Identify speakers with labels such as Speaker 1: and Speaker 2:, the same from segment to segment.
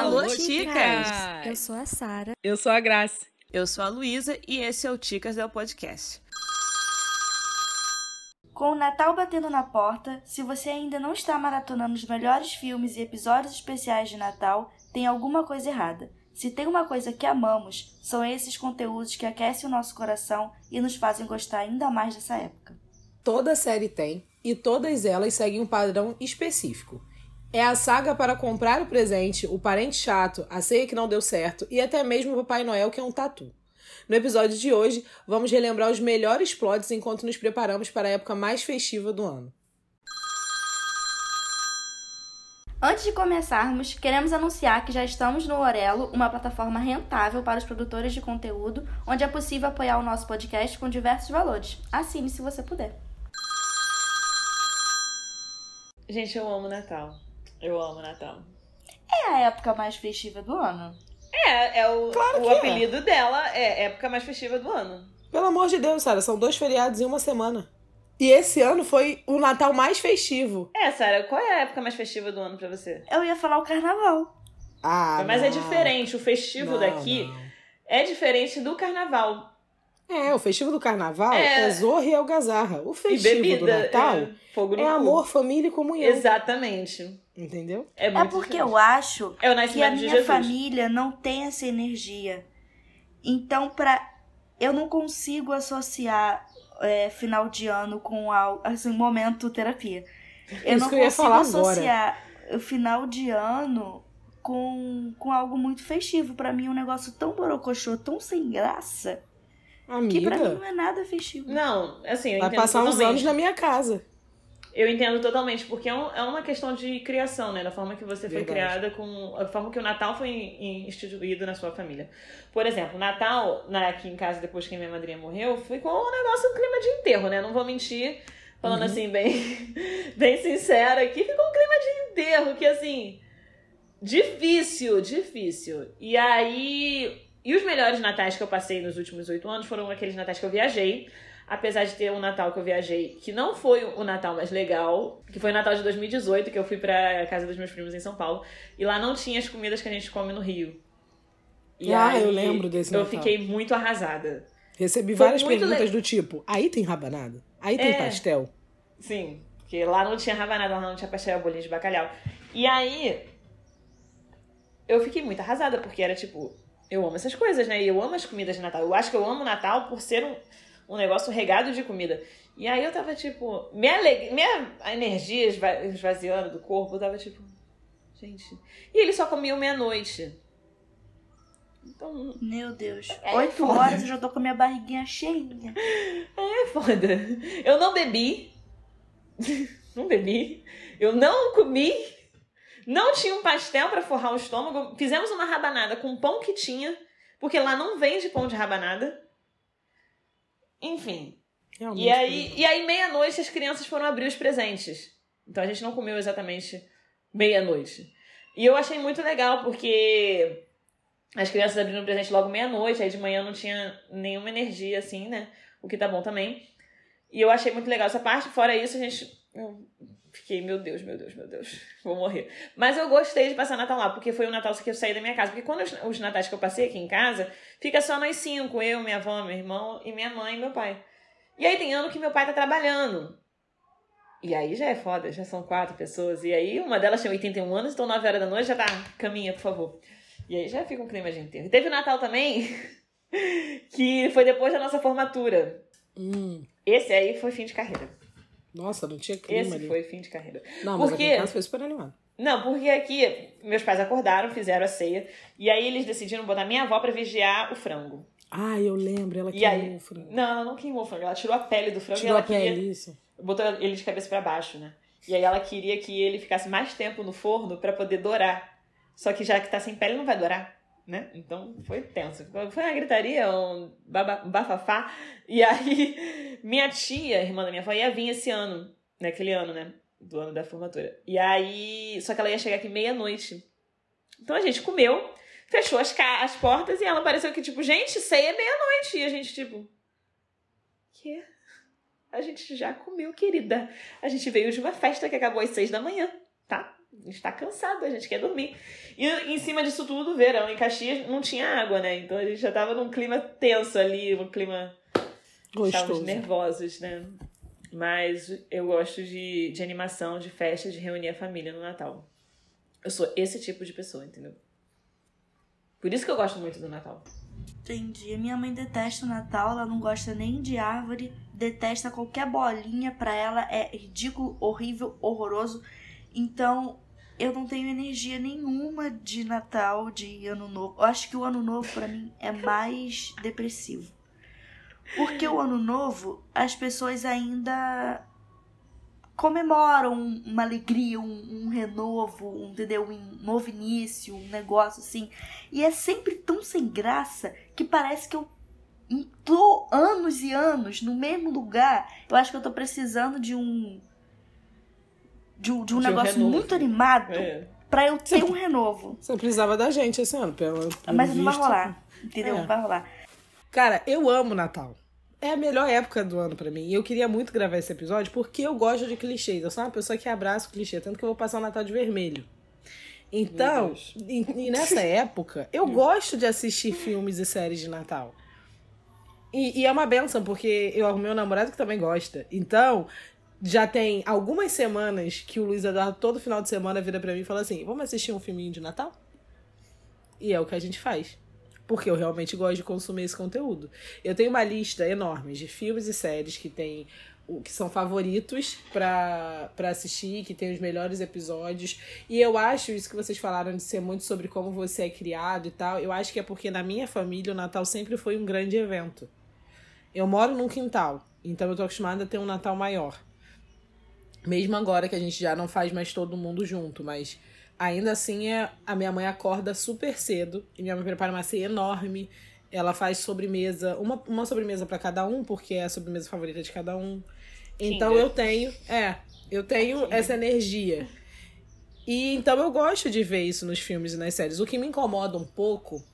Speaker 1: Alô, Ticas!
Speaker 2: Eu sou a Sara.
Speaker 3: Eu sou a Graça.
Speaker 1: Eu sou a Luísa e esse é o Ticas del Podcast.
Speaker 2: Com o Natal batendo na porta, se você ainda não está maratonando os melhores filmes e episódios especiais de Natal, tem alguma coisa errada. Se tem uma coisa que amamos, são esses conteúdos que aquecem o nosso coração e nos fazem gostar ainda mais dessa época.
Speaker 3: Toda série tem, e todas elas seguem um padrão específico. É a saga para comprar o presente, o parente chato, a ceia que não deu certo e até mesmo o Papai Noel que é um tatu. No episódio de hoje, vamos relembrar os melhores plots enquanto nos preparamos para a época mais festiva do ano.
Speaker 2: Antes de começarmos, queremos anunciar que já estamos no Orelo, uma plataforma rentável para os produtores de conteúdo, onde é possível apoiar o nosso podcast com diversos valores. Assine se você puder.
Speaker 4: Gente, eu amo Natal. Eu amo Natal.
Speaker 2: É a época mais festiva do ano.
Speaker 4: É, é o,
Speaker 3: Claro
Speaker 4: o
Speaker 3: é.
Speaker 4: apelido dela é época mais festiva do ano.
Speaker 3: Pelo amor de Deus, Sara, são dois feriados em uma semana. E esse ano foi o Natal mais festivo.
Speaker 4: É, Sara, qual é a época mais festiva do ano pra você?
Speaker 2: Eu ia falar o carnaval.
Speaker 3: Ah,
Speaker 4: Mas é
Speaker 3: não.
Speaker 4: diferente, o festivo
Speaker 3: Não,
Speaker 4: daqui
Speaker 3: não.
Speaker 4: é diferente do carnaval.
Speaker 3: É, o festivo do carnaval
Speaker 4: É.
Speaker 3: é, Zorra e Algazarra. O
Speaker 4: E
Speaker 3: festivo
Speaker 4: bebida.
Speaker 3: do Natal
Speaker 4: é, fogo no
Speaker 3: é amor, família e comunhão.
Speaker 4: Exatamente.
Speaker 3: Entendeu?
Speaker 4: É,
Speaker 2: É porque
Speaker 4: diferente.
Speaker 2: eu acho
Speaker 4: É o
Speaker 2: que a minha
Speaker 4: Jesus.
Speaker 2: família não tem essa energia. Então, pra eu não consigo associar é, final de ano com algo, assim, momento terapia. Eu
Speaker 3: Isso
Speaker 2: não
Speaker 3: eu
Speaker 2: consigo
Speaker 3: falar agora.
Speaker 2: associar o final de ano com, com algo muito festivo. Pra mim é um negócio tão borocochô, tão sem graça, que pra mim
Speaker 3: Amiga,
Speaker 2: não é nada festivo.
Speaker 4: Não, assim, eu
Speaker 3: vai
Speaker 4: entendo
Speaker 3: passar uns
Speaker 4: totalmente.
Speaker 3: anos na minha casa.
Speaker 4: Eu entendo totalmente, porque é, um- é uma questão de criação, né? Da forma que você foi
Speaker 3: Verdade.
Speaker 4: criada, com a forma que o Natal foi in- instituído na sua família. Por exemplo, Natal, na, aqui em casa, depois que a minha madrinha morreu, ficou um negócio, um clima de enterro, né? Não vou mentir, falando
Speaker 3: Uhum.
Speaker 4: assim, bem, bem sincera aqui, ficou um clima de enterro, que assim, difícil, difícil. E aí, e os melhores natais que eu passei nos últimos oito anos foram aqueles natais que eu viajei. Apesar de ter um Natal que eu viajei que não foi o Natal mais legal, que foi o Natal de 2018, que eu fui pra casa dos meus primos em São Paulo, e lá não tinha as comidas que a gente come no Rio. E
Speaker 3: Ah,
Speaker 4: aí,
Speaker 3: eu lembro desse
Speaker 4: Eu
Speaker 3: Natal.
Speaker 4: fiquei muito arrasada.
Speaker 3: Recebi
Speaker 4: Foi
Speaker 3: várias perguntas
Speaker 4: le-
Speaker 3: do tipo: aí tem rabanada? Aí tem
Speaker 4: É.
Speaker 3: pastel?
Speaker 4: Sim, porque lá não tinha rabanada, lá não tinha pastel, bolinho de bacalhau. E aí, eu fiquei muito arrasada, porque era tipo, eu amo essas coisas, né? E eu amo as comidas de Natal. Eu acho que eu amo o Natal por ser um, um negócio regado de comida. E aí eu tava tipo, minha, aleg... minha energia esva- esvaziando do corpo, eu tava tipo, gente. E eles só comiam meia-noite. Então,
Speaker 2: Meu Deus.
Speaker 4: É
Speaker 2: Oito
Speaker 4: foda.
Speaker 2: horas eu já tô com a minha barriguinha cheinha.
Speaker 4: é foda. Eu não bebi. não bebi. Eu não comi. Não tinha um pastel pra forrar o estômago. Fizemos uma rabanada com pão que tinha, porque lá não vende pão de rabanada. Enfim.
Speaker 3: Realmente,
Speaker 4: E aí, e aí meia-noite, as crianças foram abrir os presentes. Então a gente não comeu exatamente meia-noite. E eu achei muito legal, porque as crianças abriram o presente logo meia-noite, aí de manhã não tinha nenhuma energia, assim, né? O que tá bom também. E eu achei muito legal essa parte. Fora isso, a gente. Eu fiquei, meu Deus, meu Deus, meu Deus, vou morrer. Mas eu gostei de passar Natal lá, porque foi o Natal que eu saí da minha casa. Porque quando os, os natais que eu passei aqui em casa, fica só nós cinco: eu, minha avó, meu irmão e minha mãe e meu pai. E aí tem ano que meu pai tá trabalhando. E aí já é foda, já são quatro pessoas. E aí uma delas tem 81 anos, então 9 horas da noite já tá, caminha, por favor. E aí já fica um clima de enterro. E teve o Natal também, que foi depois da nossa formatura.
Speaker 3: Hum,
Speaker 4: Esse aí foi fim de carreira.
Speaker 3: Nossa, não tinha clima
Speaker 4: Esse
Speaker 3: ali.
Speaker 4: foi fim de carreira.
Speaker 3: Não, mas
Speaker 4: Por
Speaker 3: aqui em casa foi super animado.
Speaker 4: Não, porque aqui meus pais acordaram, fizeram a ceia. E aí eles decidiram botar minha avó pra vigiar o frango.
Speaker 3: Ah, eu lembro, ela
Speaker 4: E aí?
Speaker 3: queimou o frango.
Speaker 4: Não, ela não queimou o frango, ela tirou a pele do frango
Speaker 3: Tirou
Speaker 4: e
Speaker 3: a
Speaker 4: ela queria.
Speaker 3: pele, isso.
Speaker 4: botou ele de cabeça pra baixo, né? E aí ela queria que ele ficasse mais tempo no forno pra poder dourar. Só que já que tá sem pele, não vai dourar, né? Então foi tenso. Foi uma gritaria, um bafafá. E aí, minha tia, irmã da minha avó, ia vir esse ano, naquele ano, né? Do ano da formatura. E aí, só que ela ia chegar aqui meia-noite. Então a gente comeu, fechou as, ca- as portas e ela pareceu que, tipo, gente, ceia é meia-noite. E a gente, tipo, quê? A gente já comeu, querida. A gente veio de uma festa que acabou às seis da manhã, tá? gente tá cansado, a gente quer dormir. E em cima disso tudo, verão em Caxias não tinha água, né? Então a gente já tava num clima tenso ali, um clima.
Speaker 3: Gostoso.
Speaker 4: Estávamos nervosos, né? Mas eu gosto de, de animação, de festa, de reunir a família no Natal. Eu sou esse tipo de pessoa, entendeu? Por isso que eu gosto muito do Natal.
Speaker 2: Entendi. A minha mãe detesta o Natal, ela não gosta nem de árvore, detesta qualquer bolinha, pra ela é ridículo, horrível, horroroso. Então, eu não tenho energia nenhuma de Natal, de Ano Novo. Eu acho que o Ano Novo pra mim é mais depressivo. Porque o Ano Novo, as pessoas ainda comemoram uma alegria, um, um renovo, um, entendeu? Um novo início, um negócio assim. E é sempre tão sem graça que parece que eu tô anos e anos no mesmo lugar. Eu acho que eu tô precisando de um. De um, de um
Speaker 4: De um
Speaker 2: negócio
Speaker 4: renovo.
Speaker 2: muito animado
Speaker 4: É.
Speaker 2: pra eu ter um renovo.
Speaker 3: Você precisava da gente esse ano, pelo, pelo
Speaker 2: Mas não vai rolar. Entendeu?
Speaker 3: É.
Speaker 2: Não vai rolar.
Speaker 3: Cara, eu amo Natal. É a melhor época do ano pra mim. E eu queria muito gravar esse episódio porque eu gosto de clichês. Eu sou uma pessoa que abraça o clichê, tanto que eu vou passar o Natal de vermelho. Então, e, e nessa época, eu gosto de assistir filmes e séries de Natal. E, e é uma benção, porque eu arrumei um namorado que também gosta. Então, já tem algumas semanas que o Luiz Eduardo, todo final de semana, vira pra mim e fala assim: vamos assistir um filminho de Natal? E é o que a gente faz. Porque eu realmente gosto de consumir esse conteúdo. Eu tenho uma lista enorme de filmes e séries que tem que são favoritos pra assistir, que tem os melhores episódios. E eu acho isso que vocês falaram de ser muito sobre como você é criado e tal. Eu acho que é porque na minha família o Natal sempre foi um grande evento. Eu moro num quintal, então eu tô acostumada a ter um Natal maior. Mesmo agora que a gente já não faz mais todo mundo junto, mas ainda assim é, a minha mãe acorda super cedo e minha mãe prepara uma ceia enorme. Ela faz sobremesa, uma, uma sobremesa pra cada um, porque é a sobremesa favorita de cada um. Então
Speaker 4: Kinder.
Speaker 3: eu tenho, é, eu tenho essa energia. E então eu gosto de ver isso nos filmes e nas séries. O que me incomoda um pouco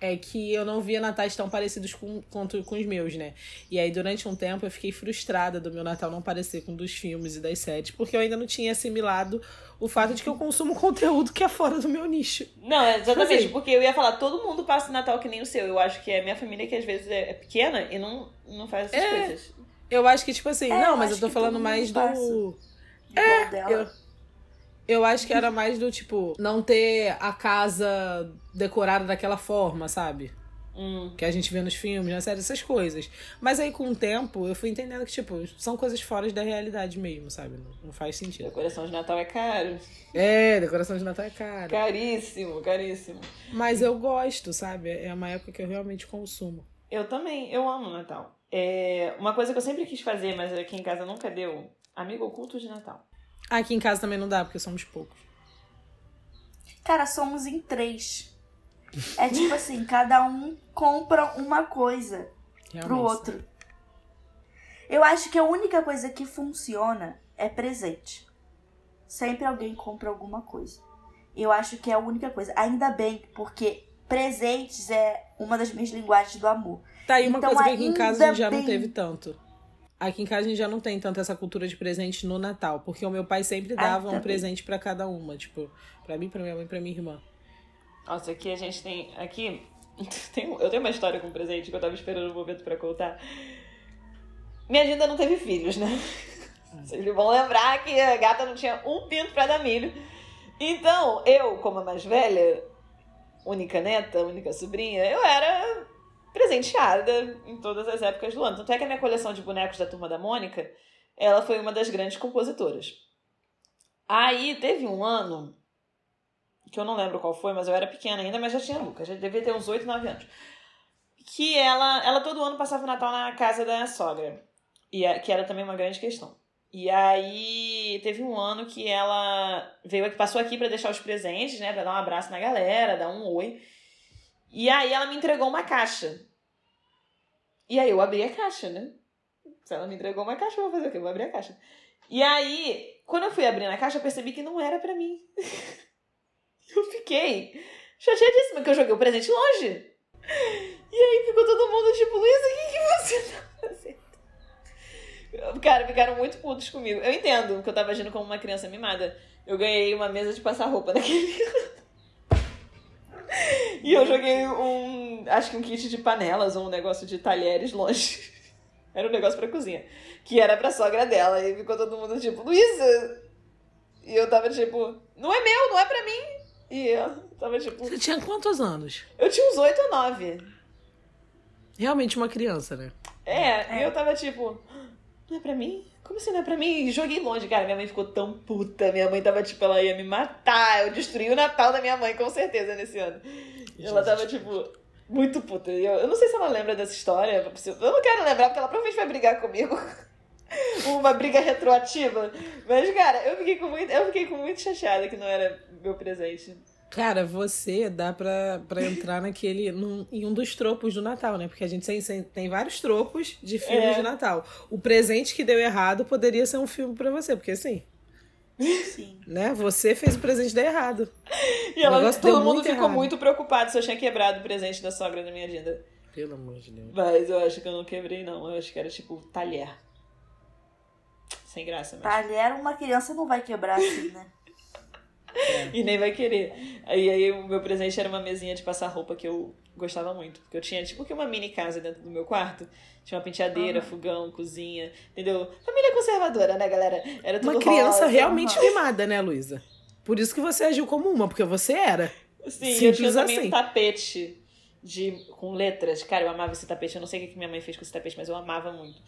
Speaker 3: é que eu não via natais tão parecidos com, quanto com os meus, né? E aí, durante um tempo, eu fiquei frustrada do meu Natal não parecer com um dos filmes e das séries, porque eu ainda não tinha assimilado o fato de que eu consumo conteúdo que é fora do meu nicho.
Speaker 4: Não, é exatamente,
Speaker 3: Assim.
Speaker 4: porque eu ia falar, todo mundo passa o Natal que nem o seu. Eu acho que é a minha família que às vezes é é pequena e não, não faz essas
Speaker 3: É.
Speaker 4: coisas.
Speaker 3: Eu acho que, tipo assim,
Speaker 2: É,
Speaker 3: não, mas eu tô falando mais do.
Speaker 2: dela.
Speaker 3: Eu, eu acho que era mais do tipo, não ter a casa decorada daquela forma, sabe?
Speaker 4: Hum.
Speaker 3: Que a gente vê nos filmes, na série, essas coisas. Mas aí, com o tempo, eu fui entendendo que, tipo, são coisas fora da realidade mesmo, sabe? Não, não faz sentido.
Speaker 4: Decoração de Natal é caro.
Speaker 3: É, decoração de Natal é cara.
Speaker 4: Caríssimo, caríssimo.
Speaker 3: Mas eu gosto, sabe? É uma época que eu realmente consumo.
Speaker 4: Eu também, eu amo Natal. É, uma coisa que eu sempre quis fazer, mas aqui em casa nunca deu, amigo oculto de Natal.
Speaker 3: Aqui em casa também não dá, porque somos poucos.
Speaker 2: Cara, somos em três. É tipo assim, cada um compra uma coisa pro
Speaker 3: Realmente.
Speaker 2: outro. Eu acho que a única coisa que funciona é presente. Sempre alguém compra alguma coisa. Eu acho que é a única coisa. Ainda bem, porque presentes é uma das minhas linguagens do amor.
Speaker 3: Tá aí uma
Speaker 2: Então,
Speaker 3: coisa que aqui em casa a gente já
Speaker 2: ainda
Speaker 3: não
Speaker 2: bem-
Speaker 3: teve tanto. Aqui em casa a gente já não tem tanto essa cultura de presente no Natal, porque o meu pai sempre dava um
Speaker 2: também.
Speaker 3: presente pra cada uma, tipo, pra mim, pra minha mãe, pra minha irmã.
Speaker 4: Nossa, aqui a gente tem. Aqui. tem um- eu tenho uma história com presente que eu tava esperando o momento pra contar. Minha ainda não teve filhos, né? Vocês vão lembrar que a gata não tinha um pinto pra dar milho. Então, eu, como a mais velha, única neta, única sobrinha, eu era presenteada em todas as épocas do ano. Tanto é que a minha coleção de bonecos da Turma da Mônica, ela foi uma das grandes compositoras. Aí teve um ano que eu não lembro qual foi, mas eu era pequena ainda, mas já tinha Lucas, já devia ter uns 8, 9 anos. Que ela, ela todo ano passava o Natal na casa da sogra, e a- que era também uma grande questão. E aí teve um ano que ela veio aqui, passou aqui pra deixar os presentes, né, Pra dar um abraço na galera, dar um oi. E aí ela me entregou uma caixa. E aí eu abri a caixa, né? Se ela me entregou uma caixa, eu vou fazer o quê? Eu vou abrir a caixa. E aí, quando eu fui abrir a caixa, eu percebi que não era pra mim. Eu fiquei chateadíssima, porque eu joguei o presente longe. E aí ficou todo mundo tipo, Luísa, o que, que você tá fazendo? Cara, ficaram muito putos comigo. Eu entendo que eu tava agindo como uma criança mimada. eu ganhei uma mesa de passar roupa naquele. e eu joguei um. Acho que um kit de panelas ou um negócio de talheres longe. Era um negócio pra cozinha. Que era pra sogra dela. E ficou todo mundo tipo, Luísa! E eu tava tipo, não é meu, não é pra mim. E eu tava tipo.
Speaker 3: Você tinha quantos anos?
Speaker 4: Eu tinha uns 8 ou 9.
Speaker 3: Realmente uma criança, né?
Speaker 4: É, e eu tava tipo, não é pra mim? Como assim não é pra mim? Joguei longe, cara. Minha mãe ficou tão puta. Minha mãe tava tipo, ela ia me matar. Eu destruí o Natal da minha mãe, com certeza, nesse ano. E ela tava tipo, muito puta. Eu, eu não sei se ela lembra dessa história. Eu não quero lembrar, porque ela provavelmente vai brigar comigo. Uma briga retroativa. Mas, cara, eu fiquei com muito, eu fiquei com muito chateada que não era meu presente.
Speaker 3: Cara, você dá pra, pra entrar naquele. Num, em um dos tropos do Natal, né? Porque a gente tem, tem vários tropos de filmes
Speaker 4: É.
Speaker 3: de Natal. O presente que deu errado poderia ser um filme pra você, porque assim,
Speaker 2: Sim.
Speaker 3: né? Você fez o presente dar errado.
Speaker 4: E ela, todo mundo
Speaker 3: muito
Speaker 4: ficou
Speaker 3: errado.
Speaker 4: muito preocupado se eu tinha quebrado o presente da sogra da minha agenda.
Speaker 3: Pelo amor de Deus.
Speaker 4: Mas eu acho que eu não quebrei, não. Eu acho que era tipo talher. Sem graça, mas.
Speaker 2: Talher uma criança não vai quebrar assim, né?
Speaker 4: E nem vai querer. Aí, aí o meu presente era uma mesinha de passar roupa que eu gostava muito. Porque eu tinha tipo que uma mini casa dentro do meu quarto. Tinha uma penteadeira, fogão, cozinha. Entendeu? Família conservadora, né, galera? Era tudo
Speaker 3: Uma criança
Speaker 4: rosa.
Speaker 3: realmente mimada, né, Luísa? Por isso que você agiu como uma, porque você era.
Speaker 4: Sim, eu
Speaker 3: Simples
Speaker 4: tinha também
Speaker 3: assim.
Speaker 4: um tapete de, com letras. Cara, eu amava esse tapete. Eu não sei o que minha mãe fez com esse tapete, mas eu amava muito.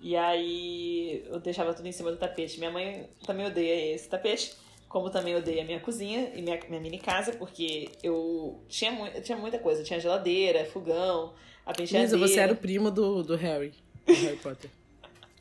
Speaker 4: E aí eu deixava tudo em cima do tapete. Minha mãe também odeia esse tapete. Como também odeia a minha cozinha e minha, minha mini casa, porque eu tinha, mu eu tinha muita coisa. Tinha geladeira, fogão, a penteadeira.
Speaker 3: Luísa, você era o primo do, do Harry. Do Harry Potter.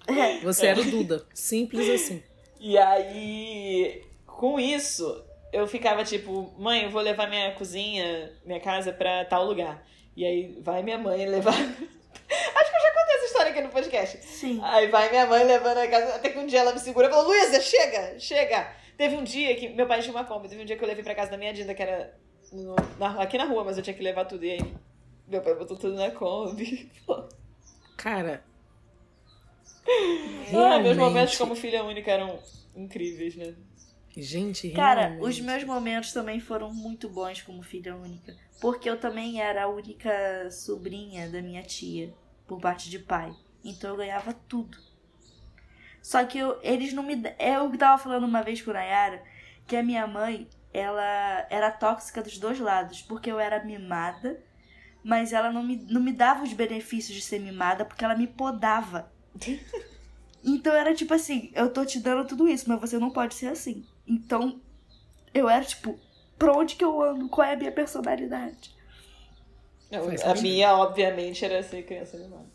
Speaker 3: Você era o Duda. Simples assim.
Speaker 4: E aí, com isso, eu ficava tipo, mãe, eu vou levar minha cozinha, minha casa pra tal lugar. E aí vai minha mãe levar. Acho que eu já contei essa história aqui no podcast.
Speaker 2: Sim.
Speaker 4: Aí vai minha mãe levando a casa, até que um dia ela me segura e falou: Luísa, chega, chega. Teve um dia que meu pai tinha uma Kombi, teve um dia que eu levei pra casa da minha Dinda, que era no- na- aqui na rua, mas eu tinha que levar tudo. E aí meu pai botou tudo na Kombi.
Speaker 3: Cara.
Speaker 4: Ah, meus momentos como filha única eram incríveis, né?
Speaker 3: Gente,
Speaker 2: Cara,
Speaker 3: realmente.
Speaker 2: os meus momentos também foram muito bons como filha única. Porque eu também era a única sobrinha da minha tia, por parte de pai. Então eu ganhava tudo. Só que eu- eles não me. da- Eu tava falando uma vez com a Nayara que a minha mãe, ela era tóxica dos dois lados. Porque eu era mimada, mas ela não me, não me dava os benefícios de ser mimada porque ela me podava. Então era tipo assim, eu tô te dando tudo isso, mas você não pode ser assim. Então, eu era tipo, pra onde que eu ando? Qual é a minha personalidade?
Speaker 4: Não, a minha, obviamente, era ser criança animada.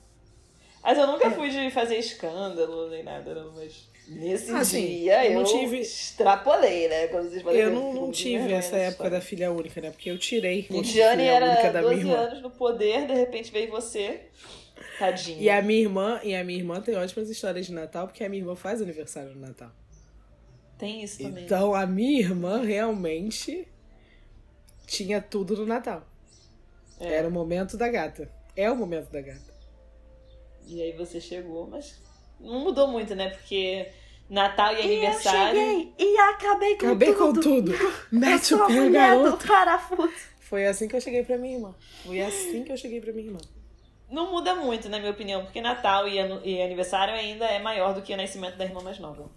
Speaker 4: Mas eu nunca fui de fazer escândalo nem nada, não. Mas nesse
Speaker 3: Assim,
Speaker 4: dia
Speaker 3: eu
Speaker 4: eu,
Speaker 3: tive-
Speaker 4: extrapolei, né? Quando vocês falaram
Speaker 3: Eu não, não tive essa época
Speaker 4: história.
Speaker 3: da filha única, né? Porque eu tirei. o
Speaker 4: Lidiane era
Speaker 3: da minha
Speaker 4: 12
Speaker 3: irmã.
Speaker 4: anos no poder, de repente veio você. Tadinha.
Speaker 3: E a minha irmã, e a minha irmã tem ótimas histórias de Natal, porque a minha irmã faz aniversário no Natal.
Speaker 4: Tem isso também.
Speaker 3: Então a minha irmã realmente tinha tudo no Natal.
Speaker 4: É.
Speaker 3: Era o momento da gata. É o momento da gata.
Speaker 4: E aí você chegou, mas não mudou muito, né? Porque Natal e
Speaker 2: E eu
Speaker 4: aniversário.
Speaker 2: cheguei e acabei com
Speaker 3: Acabei com
Speaker 2: tudo.
Speaker 3: tudo.
Speaker 2: Eu
Speaker 3: Mete
Speaker 2: sou
Speaker 3: o pé, garoto.
Speaker 2: parafuso.
Speaker 3: Foi assim que eu cheguei pra minha irmã. Foi assim que eu cheguei pra minha irmã.
Speaker 4: Não muda muito, na minha opinião, porque Natal e, anu- e aniversário ainda é maior do que o nascimento da irmã mais nova.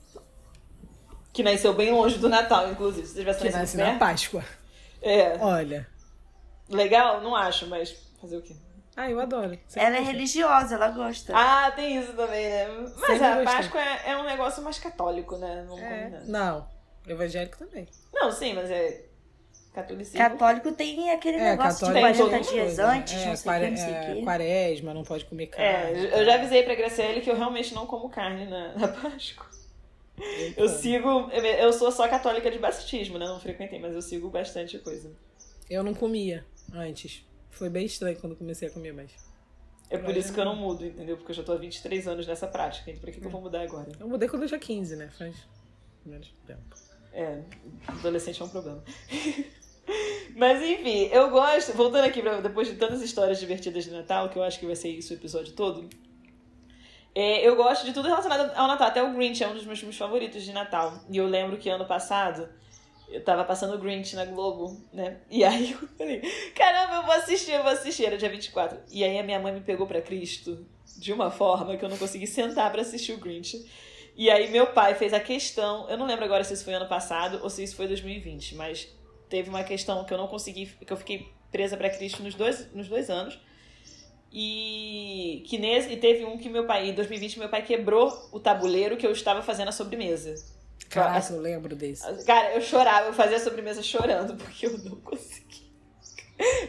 Speaker 4: Que nasceu bem longe do Natal, inclusive. Se tivesse
Speaker 3: Que
Speaker 4: nascido
Speaker 3: nasce na
Speaker 4: perto.
Speaker 3: Páscoa.
Speaker 4: É.
Speaker 3: Olha.
Speaker 4: Legal? Não acho, mas fazer o quê?
Speaker 3: Ah, eu adoro. Sempre
Speaker 2: Ela é
Speaker 3: gostei.
Speaker 2: religiosa, ela gosta.
Speaker 4: Ah, tem isso também, né? Mas
Speaker 3: Sempre
Speaker 4: a. Páscoa é, é um negócio mais católico, né? Não,
Speaker 3: É. Não. Evangélico também.
Speaker 4: não, sim, mas é catolicismo.
Speaker 2: Católico tem aquele
Speaker 3: É,
Speaker 2: negócio de
Speaker 3: católico.
Speaker 2: 40
Speaker 4: tem
Speaker 2: dias
Speaker 3: Coisa, né?
Speaker 2: antes,
Speaker 3: é,
Speaker 2: não sei
Speaker 3: quare-
Speaker 2: que, não sei
Speaker 3: é,
Speaker 2: que.
Speaker 3: Quaresma, não pode comer carne.
Speaker 4: É, eu já avisei pra Graciele que eu realmente não como carne na, na Páscoa. Eu sigo. Eu eu sou só católica de batismo, né? Não frequentei, mas eu sigo bastante coisa.
Speaker 3: Eu não comia antes. Foi bem estranho quando comecei a comer mais.
Speaker 4: É por isso que eu não mudo, entendeu? Porque eu já tô há 23 anos nessa prática. Então, pra que, que eu vou mudar agora?
Speaker 3: Eu mudei quando eu tinha 15, né? Faz menos tempo.
Speaker 4: É, adolescente é um problema. Mas enfim, eu gosto. Voltando aqui, pra, depois de tantas histórias divertidas de Natal, que eu acho que vai ser isso o episódio todo. É, eu gosto de tudo relacionado ao Natal. Até o Grinch é um dos meus filmes favoritos de Natal. E eu lembro que ano passado eu tava passando o Grinch na Globo, né? E aí eu falei, caramba, eu vou assistir, eu vou assistir. Era dia 24. E aí a minha mãe me pegou pra Cristo de uma forma que eu não consegui sentar para assistir o Grinch. E aí meu pai fez a questão, eu não lembro agora se isso foi ano passado ou se isso foi 2020, mas teve uma questão que eu não consegui, que eu fiquei presa para Cristo nos dois, nos dois anos. E que nesse, e teve um que meu pai, em 2020, meu pai quebrou o tabuleiro que eu estava fazendo a sobremesa.
Speaker 3: Caraca, eu lembro desse.
Speaker 4: Cara, eu chorava, eu fazia a sobremesa chorando, porque eu não consegui.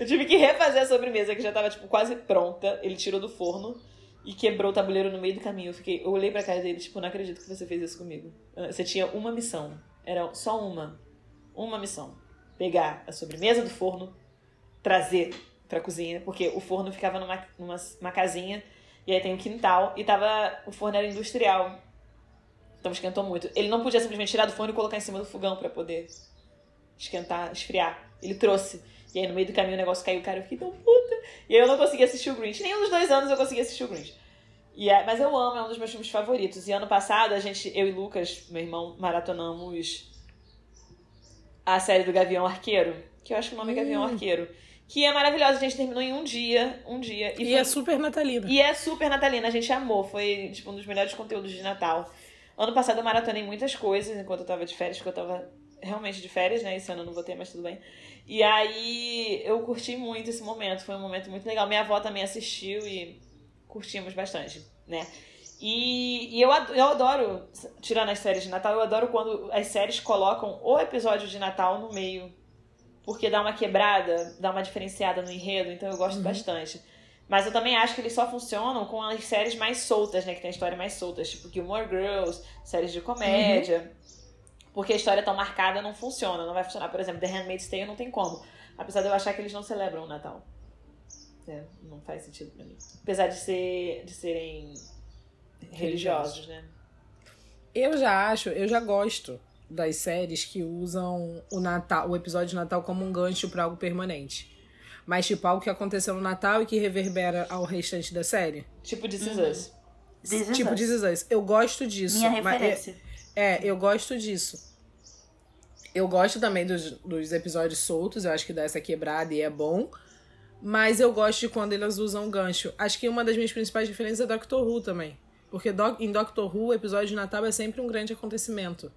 Speaker 4: Eu tive que refazer a sobremesa, que já estava tipo, quase pronta. Ele tirou do forno e quebrou o tabuleiro no meio do caminho. Eu, fiquei, eu olhei pra cara dele, tipo, não acredito que você fez isso comigo. Ah, você tinha uma missão. Era só uma. Uma missão. Pegar a sobremesa do forno, trazer pra cozinha, porque o forno ficava numa, numa uma casinha, e aí tem um quintal, e tava. O forno era industrial. Então esquentou muito. Ele não podia simplesmente tirar do forno e colocar em cima do fogão para poder esquentar, esfriar. Ele trouxe. E aí no meio do caminho o negócio caiu, cara, eu fiquei tão puta. E aí eu não consegui assistir o Grinch. Nenhum dos dois anos eu consegui assistir o Grinch. E é, mas eu amo, é um dos meus filmes favoritos. E ano passado, a gente, eu e Lucas, meu irmão, maratonamos a série do Gavião Arqueiro. Que eu acho que o nome é Gavião Arqueiro que é maravilhosa. A gente terminou em um dia, um dia.
Speaker 3: E, e foi... é super natalina.
Speaker 4: E é super natalina, a gente amou. Foi, tipo, um dos melhores conteúdos de Natal. Ano passado eu maratonei muitas coisas enquanto eu tava de férias, porque eu tava realmente de férias, né? Esse ano eu não vou ter, mas tudo bem. E aí eu curti muito esse momento, foi um momento muito legal. Minha avó também assistiu e curtimos bastante, né? E, e eu, eu adoro, tirando as séries de Natal, eu adoro quando as séries colocam o episódio de Natal no meio porque dá uma quebrada, dá uma diferenciada no enredo, então eu gosto uhum. bastante. Mas eu também acho que eles só funcionam com as séries mais soltas, né? Que tem história mais soltas, tipo Gilmore Girls, séries de comédia. Uhum. Porque a história tão marcada não funciona, não vai funcionar. Por exemplo, The Handmaid's Tale não tem como. Apesar de eu achar que eles não celebram o Natal. É, não faz sentido pra mim. Apesar de, ser, de serem religiosos, né?
Speaker 3: Eu já acho, eu já gosto das séries que usam o Natal, o episódio de Natal como um gancho para algo permanente. Mas tipo algo que aconteceu no Natal e que reverbera ao restante da série.
Speaker 4: Tipo Is Us.
Speaker 2: This
Speaker 3: tipo Is Us. Eu gosto disso.
Speaker 2: Minha referência.
Speaker 3: É, é, eu gosto disso. Eu gosto também dos, dos episódios soltos, eu acho que dá essa quebrada e é bom. Mas eu gosto de quando eles usam gancho. Acho que uma das minhas principais diferenças é Doctor Who também. Porque em Doctor Who, o episódio de Natal é sempre um grande acontecimento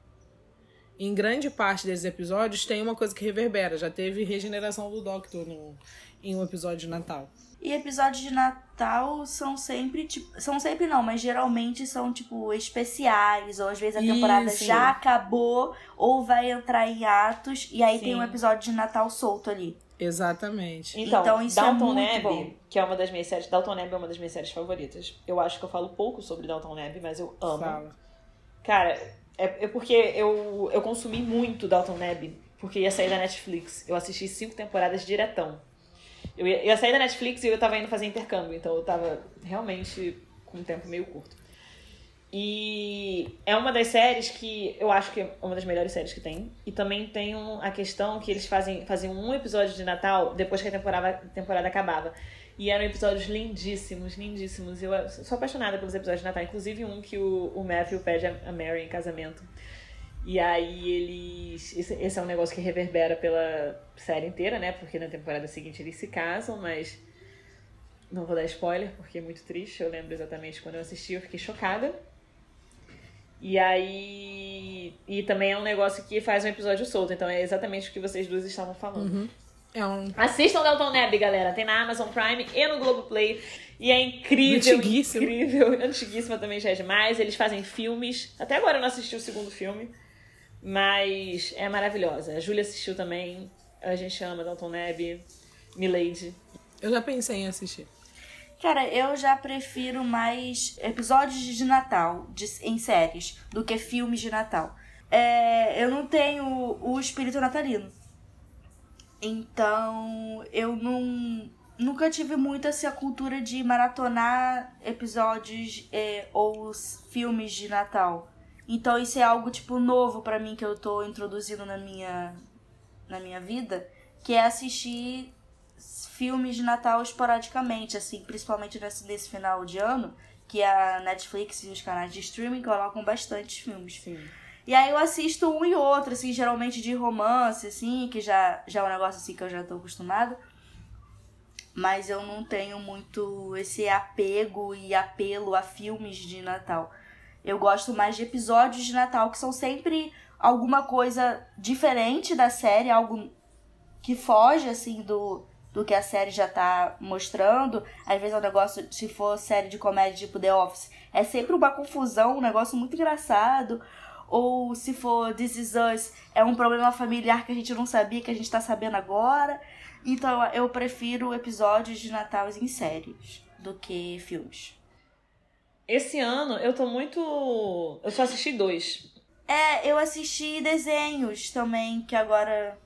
Speaker 3: em grande parte desses episódios tem uma coisa que reverbera. Já teve regeneração do Doctor no, em um episódio de Natal.
Speaker 2: E episódios de Natal são sempre, tipo, são sempre não, mas geralmente são, tipo, especiais, ou às vezes a temporada Isso. já acabou, ou vai entrar em atos, e aí Sim. tem um episódio de Natal solto ali.
Speaker 3: Exatamente.
Speaker 4: Então, então isso Dalton é muito bom. que é uma das minhas séries, Dalton Neb é uma das minhas séries favoritas. Eu acho que eu falo pouco sobre Dalton Neb, mas eu amo. Fala. Cara, é, é porque eu, eu consumi muito Dalton Neb, porque ia sair da Netflix. Eu assisti cinco temporadas diretão. Eu ia, ia sair da Netflix e eu tava indo fazer intercâmbio, então eu tava realmente com um tempo meio curto. E é uma das séries que eu acho que é uma das melhores séries que tem. E também tem um, a questão que eles fazem, faziam um episódio de Natal depois que a temporada, a temporada acabava. E eram episódios lindíssimos, lindíssimos. Eu sou apaixonada pelos episódios de Natal. Inclusive um que o, o Matthew pede a Mary em casamento. E aí eles. Esse, esse, é um negócio que reverbera pela série inteira, né? Porque na temporada seguinte eles se casam, mas. Não vou dar spoiler, porque é muito triste. Eu lembro exatamente quando eu assisti, eu fiquei chocada. E aí. E também é um negócio que faz um episódio solto. Então é exatamente o que vocês duas estavam falando.
Speaker 3: Uhum. É um...
Speaker 4: Assistam Dalton Neb, galera. Tem na Amazon Prime e no Globoplay. E é incrível.
Speaker 3: Antiguíssimo.
Speaker 4: Incrível. Antiguíssima também já é demais. Eles fazem filmes. Até agora eu não assisti o segundo filme. Mas é maravilhosa. A Júlia assistiu também. A gente ama Dalton Neb. Milady.
Speaker 3: Eu já pensei em assistir.
Speaker 2: Cara, eu já prefiro mais episódios de Natal de, em séries do que filmes de Natal. É, eu não tenho o espírito natalino. Então, eu não nunca tive muito essa cultura de maratonar episódios é, ou filmes de Natal. Então isso é algo tipo novo para mim que eu tô introduzindo na minha na minha vida, que é assistir filmes de Natal esporadicamente, assim, principalmente nesse, nesse final de ano, que a Netflix e os canais de streaming colocam bastante filmes.
Speaker 4: Sim.
Speaker 2: E aí eu assisto um e outro, assim, geralmente de romance, assim, que já, já é um negócio assim que eu já tô acostumada. Mas eu não tenho muito esse apego e apelo a filmes de Natal. Eu gosto mais de episódios de Natal que são sempre alguma coisa diferente da série, algo que foge assim do, do que a série já tá mostrando. Às vezes é um negócio, se for série de comédia tipo The Office, é sempre uma confusão, um negócio muito engraçado. Ou se for This Is Us, é um problema familiar que a gente não sabia, que a gente tá sabendo agora. Então eu prefiro episódios de Natal em séries do que filmes.
Speaker 4: Esse ano eu tô muito. Eu só assisti dois.
Speaker 2: É, eu assisti desenhos também, que agora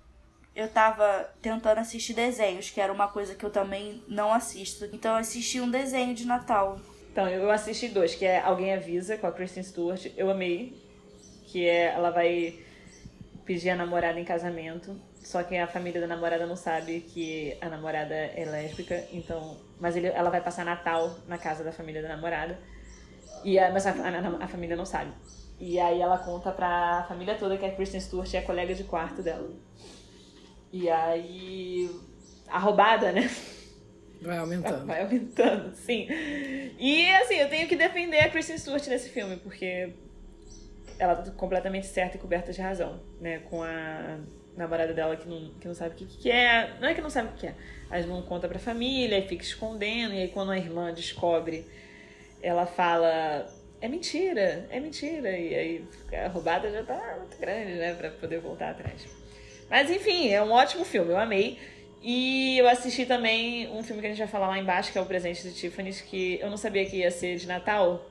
Speaker 2: eu tava tentando assistir desenhos, que era uma coisa que eu também não assisto. Então eu assisti um desenho de Natal.
Speaker 4: Então, eu assisti dois, que é Alguém Avisa, com a Kristen Stewart. Eu amei. Que é. Ela vai pedir a namorada em casamento. Só que a família da namorada não sabe que a namorada é lésbica, então. Mas ele, ela vai passar Natal na casa da família da namorada. E a, mas a, a, a família não sabe. E aí ela conta pra família toda que a Kristen Stewart é a colega de quarto dela. E aí. A roubada, né?
Speaker 3: Vai aumentando.
Speaker 4: Vai aumentando, sim. E assim, eu tenho que defender a Kristen Stewart nesse filme, porque ela tá completamente certa e coberta de razão, né? Com a namorada dela que não, que não sabe o que, que é. Não é que não sabe o que é, mas não conta pra família e fica escondendo. E aí quando a irmã descobre, ela fala é mentira, é mentira. E aí a roubada já tá muito grande, né, pra poder voltar atrás. Mas enfim, é um ótimo filme, eu amei. E eu assisti também um filme que a gente vai falar lá embaixo, que é O Presente de Tiffany's, que eu não sabia que ia ser de Natal.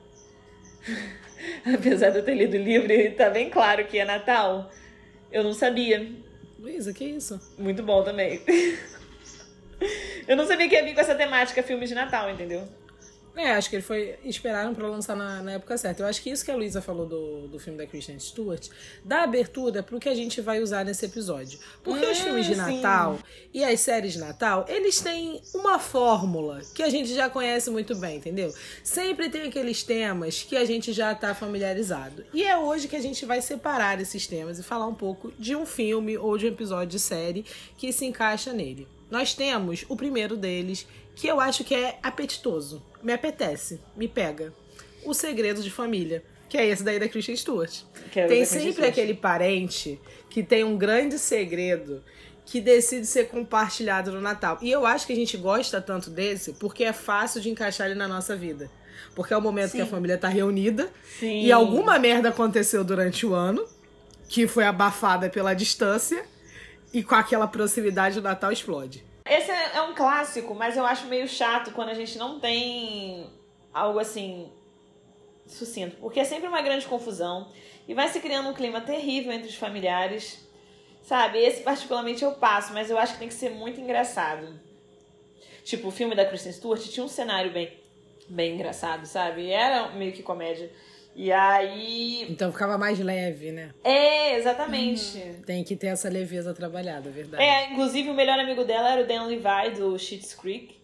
Speaker 4: Apesar de eu ter lido o livro e tá bem claro que é Natal. Eu não sabia.
Speaker 3: Luísa, que isso?
Speaker 4: Muito bom também. eu não sabia que ia vir com essa temática filme de Natal, entendeu?
Speaker 3: É, acho que ele foi. Esperaram pra lançar na, na época certa. Eu acho que isso que a Luísa falou do, do filme da Kristen Stewart dá abertura pro que a gente vai usar nesse episódio. Porque os filmes de Natal e as séries de Natal, eles têm uma fórmula que a gente já conhece muito bem, entendeu? Sempre tem aqueles temas que a gente já tá familiarizado. E é hoje que a gente vai separar esses temas e falar um pouco de um filme ou de um episódio de série que se encaixa nele. Nós temos o primeiro deles, que eu acho que é apetitoso. Me apetece, me pega. O Segredo de Família, que é esse daí da Kristen Stewart.
Speaker 4: É
Speaker 3: tem sempre
Speaker 4: Stewart.
Speaker 3: aquele parente que tem um grande segredo que decide ser compartilhado no Natal. E eu acho que a gente gosta tanto desse porque é fácil de encaixar ele na nossa vida. Porque é o momento que a
Speaker 2: Sim.
Speaker 3: família tá reunida
Speaker 4: Sim.
Speaker 3: e alguma merda aconteceu durante o ano que foi abafada pela distância e com aquela proximidade o Natal explode.
Speaker 4: Esse é é um clássico, mas eu acho meio chato quando a gente não tem algo assim sucinto, porque é sempre uma grande confusão e vai se criando um clima terrível entre os familiares. Sabe, esse particularmente eu passo, mas eu acho que tem que ser muito engraçado. Tipo, o filme da Kristen Stewart tinha um cenário bem, bem engraçado, sabe? Era meio que comédia. E aí.
Speaker 3: Então ficava mais leve, né?
Speaker 4: É, exatamente.
Speaker 3: Tem que ter essa leveza trabalhada, é verdade.
Speaker 4: É, inclusive o melhor amigo dela era o Dan Levi do Schitt's Creek,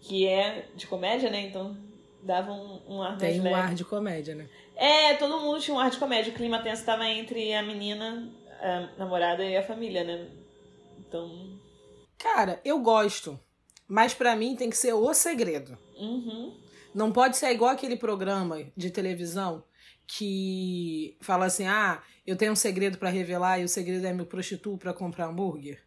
Speaker 4: que é de comédia, né? Então dava um, um ar mais
Speaker 3: Tem um
Speaker 4: leve.
Speaker 3: ar de comédia, né?
Speaker 4: É, todo mundo tinha um ar de comédia. O clima tenso estava entre a menina, a namorada e a família, né? Então.
Speaker 3: Cara, eu gosto. Mas pra mim tem que ser o segredo.
Speaker 4: Uhum.
Speaker 3: Não pode ser igual aquele programa de televisão que fala assim: ah, eu tenho um segredo pra revelar e o segredo é me prostituo pra comprar hambúrguer.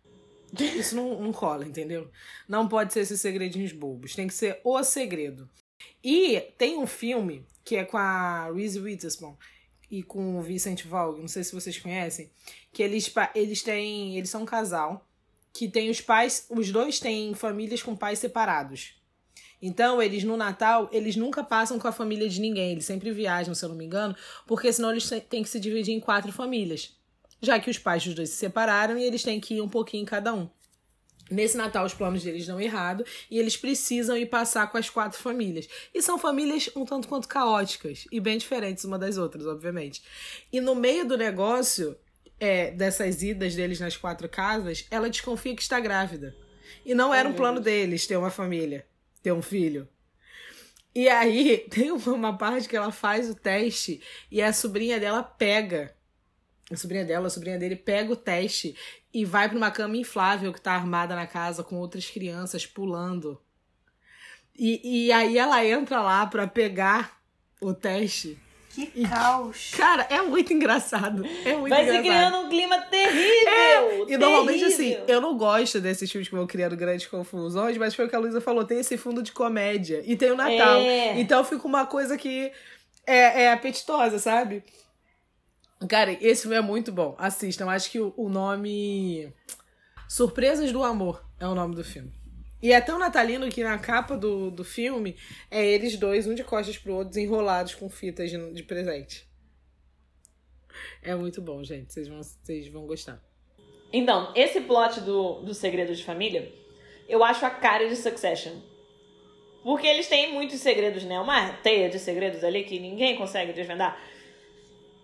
Speaker 3: Isso não, não cola, entendeu? Não pode ser esses segredinhos bobos. Tem que ser o segredo. E tem um filme que é com a Reese Witherspoon e com o Vincent Vaughn, não sei se vocês conhecem, que eles, eles têm. Eles são um casal que tem os pais. Os dois têm famílias com pais separados. Então, eles no Natal, eles nunca passam com a família de ninguém. Eles sempre viajam, se eu não me engano, porque senão eles têm que se dividir em quatro famílias. Já que os pais dos dois se separaram e eles têm que ir um pouquinho em cada um. Nesse Natal, os planos deles dão errado e eles precisam ir passar com as quatro famílias. E são famílias um tanto quanto caóticas e bem diferentes uma das outras, obviamente. E no meio do negócio, é, dessas idas deles nas quatro casas, ela desconfia que está grávida. E não era um plano deles ter uma família, ter um filho. E aí tem uma parte que ela faz o teste e a sobrinha dela pega. A sobrinha dela, a sobrinha dele pega o teste e vai para uma cama inflável que tá armada na casa com outras crianças pulando. E, e aí ela entra lá para pegar o teste.
Speaker 2: Que caos.
Speaker 3: Cara, é muito engraçado. É muito
Speaker 4: Vai
Speaker 3: engraçado.
Speaker 4: se criando um clima terrível.
Speaker 3: É, E normalmente, assim,
Speaker 4: terrível.
Speaker 3: eu não gosto desses filmes que vão criando grandes confusões, mas foi o que a Luísa falou: tem esse fundo de comédia. E tem o Natal.
Speaker 4: É.
Speaker 3: Então fica uma coisa que é, é apetitosa, sabe? Cara, esse filme é muito bom. Assistam. Acho que o, o nome. Surpresas do Amor é o nome do filme. E é tão natalino que na capa do, do filme é eles dois, um de costas pro outro, enrolados com fitas de, de presente. É muito bom, gente. Vocês vão, vocês vão gostar.
Speaker 4: Então, esse plot do, do Segredo de Família, eu acho a cara de Succession. Porque eles têm muitos segredos, né? Uma teia de segredos ali que ninguém consegue desvendar.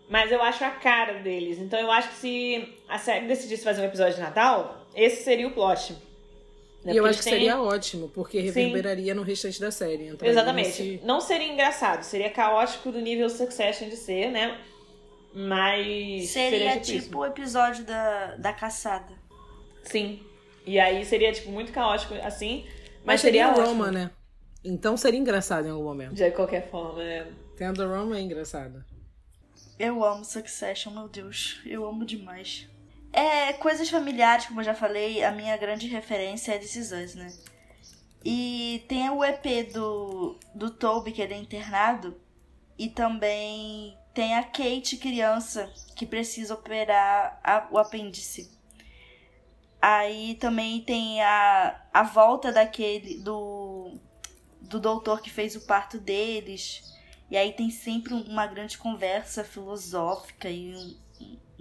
Speaker 4: Mas eu acho a cara deles. Então eu acho que se a série decidisse fazer um episódio de Natal, esse seria o plot. Né?
Speaker 3: E eu acho que
Speaker 4: têm-
Speaker 3: seria ótimo, porque reverberaria no restante da série.
Speaker 4: Exatamente.
Speaker 3: nesse-
Speaker 4: Não seria engraçado, seria caótico do nível Succession de ser, né? Mas.
Speaker 2: Seria
Speaker 4: tipo isso.
Speaker 2: tipo o episódio da, da caçada.
Speaker 4: Sim. E aí seria, tipo, muito caótico assim. Mas,
Speaker 3: Mas
Speaker 4: seria,
Speaker 3: seria
Speaker 4: ótimo.
Speaker 3: Roma, né? Então seria engraçado em algum momento.
Speaker 4: De qualquer forma, né?
Speaker 3: Tendo Roma é engraçado.
Speaker 2: Eu amo Succession, meu Deus. Eu amo demais. É, coisas familiares, como eu já falei, a minha grande referência é Us, né? E tem o EP do, do Toby, que ele é internado. E também tem a Kate, criança, que precisa operar a- o apêndice. Aí também tem a, a volta daquele, do, do doutor que fez o parto deles. E aí tem sempre um- uma grande conversa filosófica e um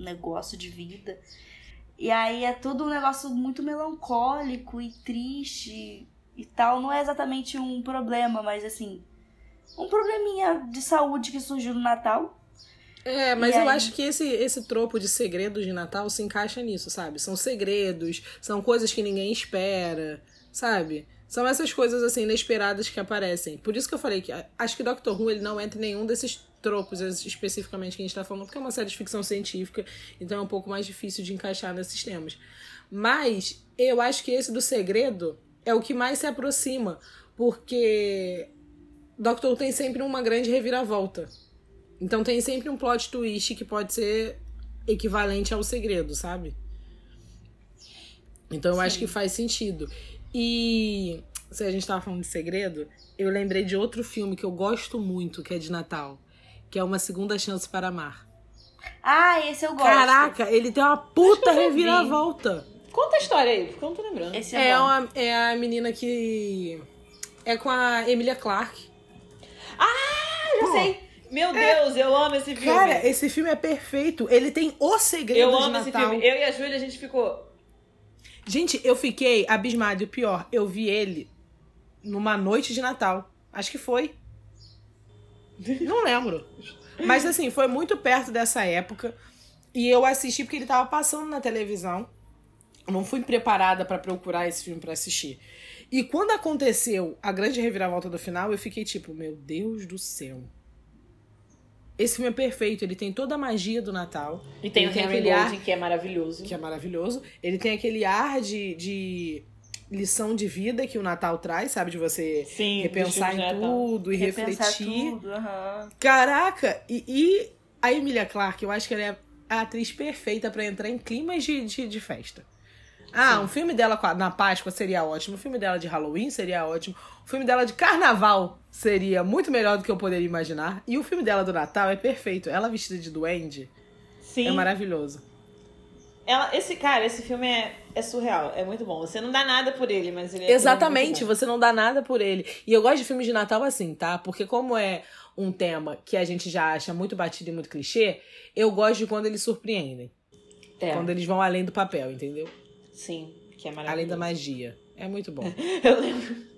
Speaker 2: negócio de vida. E aí é tudo um negócio muito melancólico e triste e tal. Não é exatamente um problema, mas assim, um probleminha de saúde que surgiu no Natal.
Speaker 3: É, mas
Speaker 2: E
Speaker 3: eu
Speaker 2: aí?
Speaker 3: acho que esse, esse tropo de segredos de Natal se encaixa nisso, sabe? São segredos, são coisas que ninguém espera, sabe? São essas coisas assim inesperadas que aparecem. Por isso que eu falei que acho que Doctor Who ele não entra em nenhum desses tropos es- especificamente que a gente tá falando, porque é uma série de ficção científica, então é um pouco mais difícil de encaixar nesses temas. Mas eu acho que esse do segredo é o que mais se aproxima, porque Doctor Who tem sempre uma grande reviravolta. Então tem sempre um plot twist que pode ser equivalente ao segredo, sabe? Então eu acho que faz sentido. E se a gente tava falando de segredo, eu lembrei de outro filme que eu gosto muito, que é de Natal, que é Uma Segunda Chance para Amar.
Speaker 2: Ah, esse eu gosto.
Speaker 3: Caraca, ele tem uma puta reviravolta.
Speaker 4: Conta a história aí, porque eu não tô lembrando.
Speaker 2: Esse é,
Speaker 3: É,
Speaker 2: bom.
Speaker 3: uma, é a menina que. É com a Emilia Clarke.
Speaker 4: Ah, já sei. Meu Deus, eu amo esse filme.
Speaker 3: Cara, esse filme é perfeito. Ele tem o segredo
Speaker 4: eu
Speaker 3: de
Speaker 4: amo
Speaker 3: Natal.
Speaker 4: esse filme. Eu e a Júlia, a gente ficou.
Speaker 3: Gente, eu fiquei abismado. E o pior, eu vi ele numa noite de Natal. Acho que foi. Não lembro. Mas assim, foi muito perto dessa época. E eu assisti porque ele tava passando na televisão. Eu não fui preparada pra procurar esse filme pra assistir. E quando aconteceu a grande reviravolta do final, eu fiquei tipo, meu Deus do céu. Esse filme é perfeito, ele tem toda a magia do Natal.
Speaker 4: E tem
Speaker 3: Ele
Speaker 4: o Henry
Speaker 3: aquele ar-
Speaker 4: Golding, que é maravilhoso.
Speaker 3: que é maravilhoso. Ele tem aquele ar de, de lição de vida que o Natal traz, sabe? De você
Speaker 4: Sim,
Speaker 3: repensar em tudo e
Speaker 2: Repensar
Speaker 3: refletir.
Speaker 2: tudo, aham.
Speaker 3: Caraca! E, e a Emilia Clarke, eu acho que ela é a atriz perfeita pra entrar em climas de, de, de festa. Ah, um filme dela na Páscoa seria ótimo. Um filme dela de Halloween seria ótimo. Um filme dela de Carnaval seria muito melhor do que eu poderia imaginar. E o filme dela do Natal é perfeito. Ela vestida de duende
Speaker 4: Sim.
Speaker 3: é maravilhoso.
Speaker 4: Ela, esse cara, esse filme é, é surreal. É muito bom. Você não dá nada por ele, mas ele é
Speaker 3: Exatamente,
Speaker 4: muito bom.
Speaker 3: você não dá nada por ele. E eu gosto de filmes de Natal assim, tá? Porque como é um tema que a gente já acha muito batido e muito clichê, eu gosto de quando eles surpreendem.
Speaker 4: É,
Speaker 3: Quando eles vão além do papel, entendeu?
Speaker 4: sim, que é maravilhoso.
Speaker 3: Além da magia. É muito bom.
Speaker 4: Eu lembro.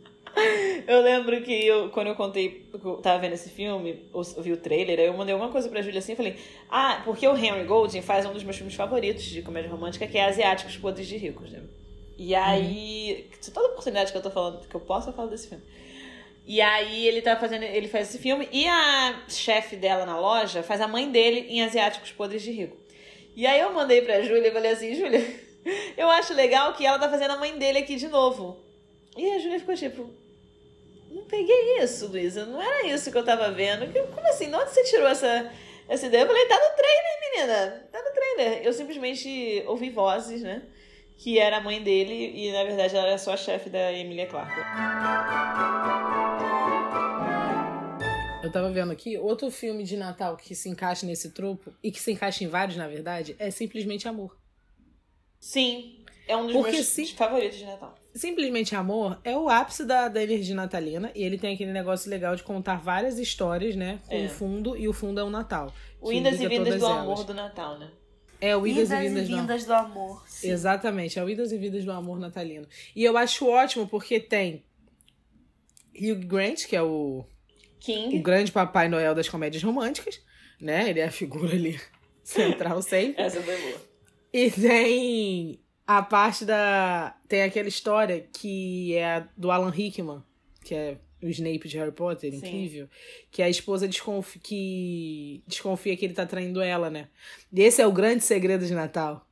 Speaker 4: Eu lembro que eu, quando eu contei, que eu tava vendo esse filme, ou vi o trailer, aí eu mandei alguma coisa pra Júlia assim e falei: Ah, porque o Henry Golding faz um dos meus filmes favoritos de comédia romântica, que é Asiáticos Podres de Ricos, né? E aí, toda oportunidade que eu tô falando, que eu posso, eu falo desse filme. E aí ele tá fazendo. Ele faz esse filme. E a chefe dela na loja faz a mãe dele em Asiáticos Podres de Rico. E aí eu mandei pra Júlia e falei assim, Júlia, eu acho legal que ela tá fazendo a mãe dele aqui de novo. E a Júlia ficou tipo. Não peguei isso, Luísa. Não era isso que eu tava vendo. Como assim? De onde você tirou essa, essa ideia? Eu falei, tá no trailer, menina. Tá no trailer. Eu simplesmente ouvi vozes, né? Que era a mãe dele e na verdade ela era só a chefe da Emilia Clarke.
Speaker 3: Eu tava vendo aqui, outro filme de Natal que se encaixa nesse tropo, e que se encaixa em vários, na verdade, é Simplesmente Amor.
Speaker 4: Sim, é um dos
Speaker 3: Porque
Speaker 4: meus
Speaker 3: sim-
Speaker 4: favoritos de Natal.
Speaker 3: Simplesmente Amor é o ápice da, da energia natalina, e ele tem aquele negócio legal de contar várias histórias, né? Com
Speaker 4: É.
Speaker 3: o fundo, e o fundo é o Natal.
Speaker 4: O Indas e Vindas do
Speaker 3: elas.
Speaker 4: Amor do Natal, né?
Speaker 3: É o Idas,
Speaker 2: Idas
Speaker 3: e Vindas,
Speaker 2: e
Speaker 3: do
Speaker 2: vindas do amor. Sim.
Speaker 3: Exatamente, é o Idas e Vidas do Amor Natalino. E eu acho ótimo porque tem Hugh Grant, que é o,
Speaker 4: King.
Speaker 3: o grande Papai Noel das comédias românticas, né? Ele é a figura ali central sempre.
Speaker 4: Essa foi boa.
Speaker 3: E tem a parte da. Tem aquela história que é do Alan Rickman, que é o Snape de Harry Potter,
Speaker 4: Sim.
Speaker 3: incrível. Que a esposa desconfia que, desconfia que ele tá traindo ela, né? E esse é o grande segredo de Natal.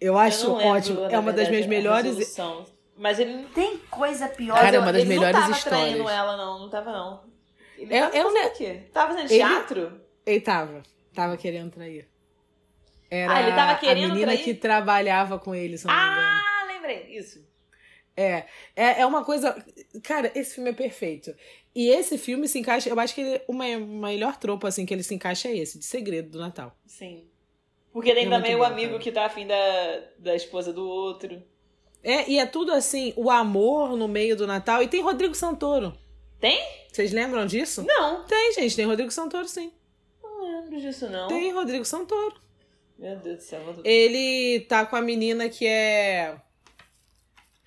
Speaker 3: Eu acho
Speaker 4: Eu lembro,
Speaker 3: ótimo. É uma das
Speaker 4: verdade,
Speaker 3: minhas
Speaker 4: a
Speaker 3: melhores.
Speaker 4: resolução. Mas ele não.
Speaker 2: Tem coisa pior.
Speaker 3: Cara, é uma das
Speaker 4: ele
Speaker 3: melhores
Speaker 4: não tava
Speaker 3: histórias.
Speaker 4: traindo ela, não. Não tava, não. Ele
Speaker 3: É-
Speaker 4: tava
Speaker 3: um
Speaker 4: fazendo
Speaker 3: ne-
Speaker 4: o quê? Tava fazendo
Speaker 3: Ele-
Speaker 4: teatro?
Speaker 3: Ele tava. Tava querendo trair. Era
Speaker 4: Ah, ele tava querendo
Speaker 3: a menina
Speaker 4: trair?
Speaker 3: que trabalhava com ele, se não me engano.
Speaker 4: Ah, lembrei. Isso.
Speaker 3: É, é, é uma coisa. Cara, esse filme é perfeito. E esse filme se encaixa. Eu acho que ele, o ma- o melhor tropo, assim, que ele se encaixa é esse, de segredo do Natal.
Speaker 4: Sim. Porque tem
Speaker 3: É
Speaker 4: também o
Speaker 3: bom,
Speaker 4: amigo
Speaker 3: cara.
Speaker 4: que tá afim da, da esposa do outro.
Speaker 3: É, e é tudo assim, o amor no meio do Natal. E tem Rodrigo Santoro.
Speaker 4: Tem?
Speaker 3: Vocês lembram disso?
Speaker 4: Não.
Speaker 3: Tem, gente, tem Rodrigo Santoro, sim.
Speaker 4: Não lembro disso, não.
Speaker 3: Tem Rodrigo Santoro.
Speaker 4: Meu Deus do céu. vou-
Speaker 3: Ele tá com a menina que é.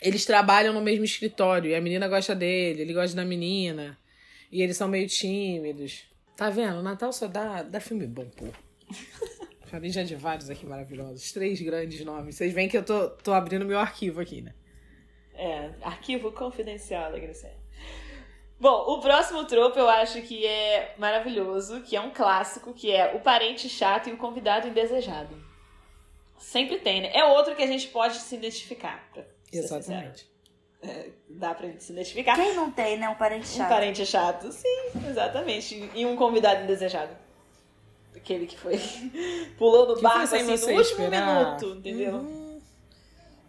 Speaker 3: Eles trabalham no mesmo escritório e a menina gosta dele, ele gosta da menina. E eles são meio tímidos. Tá vendo? O Natal só dá, dá filme bom, pô. Falei já de vários aqui maravilhosos. Três grandes nomes. Vocês veem que eu tô, tô abrindo meu arquivo aqui, né?
Speaker 4: É, arquivo confidencial da Graciela. Bom, o próximo tropo eu acho que é maravilhoso, que é um clássico, que é o parente chato e o convidado indesejado. Sempre tem, né? É outro que a gente pode se identificar.
Speaker 3: Exatamente.
Speaker 4: sincero. Dá pra gente se identificar.
Speaker 2: Quem não tem, né? Um parente
Speaker 4: Um
Speaker 2: chato.
Speaker 4: parente chato, sim, exatamente. E um convidado indesejado. Aquele que foi. pulou no
Speaker 3: Que
Speaker 4: barco assim no último
Speaker 3: esperar.
Speaker 4: minuto, entendeu?
Speaker 3: Uhum.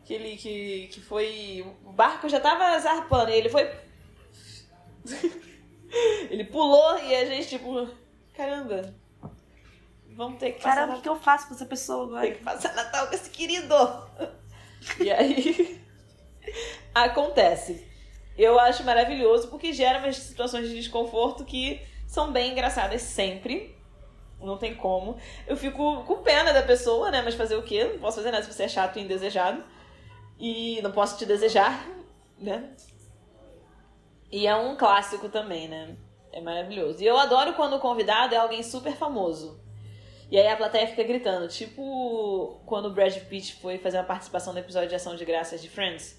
Speaker 4: Aquele que, que foi. O barco já tava zarpando e ele foi. ele pulou e a gente, tipo, caramba, vamos ter que
Speaker 2: Caramba, o que, eu faço com essa pessoa agora?
Speaker 4: tem que passar Natal com esse querido. e aí. acontece. Eu acho maravilhoso porque gera umas situações de desconforto que são bem engraçadas sempre. Não tem como. Eu fico com pena da pessoa, né? Mas fazer o quê? Não posso fazer nada se você é chato e indesejado. E não posso te desejar, né? E é um clássico também, né? É maravilhoso. E eu adoro quando o convidado é alguém super famoso. E aí a plateia fica gritando, tipo quando o Brad Pitt foi fazer uma participação no episódio de Ação de Graças de Friends.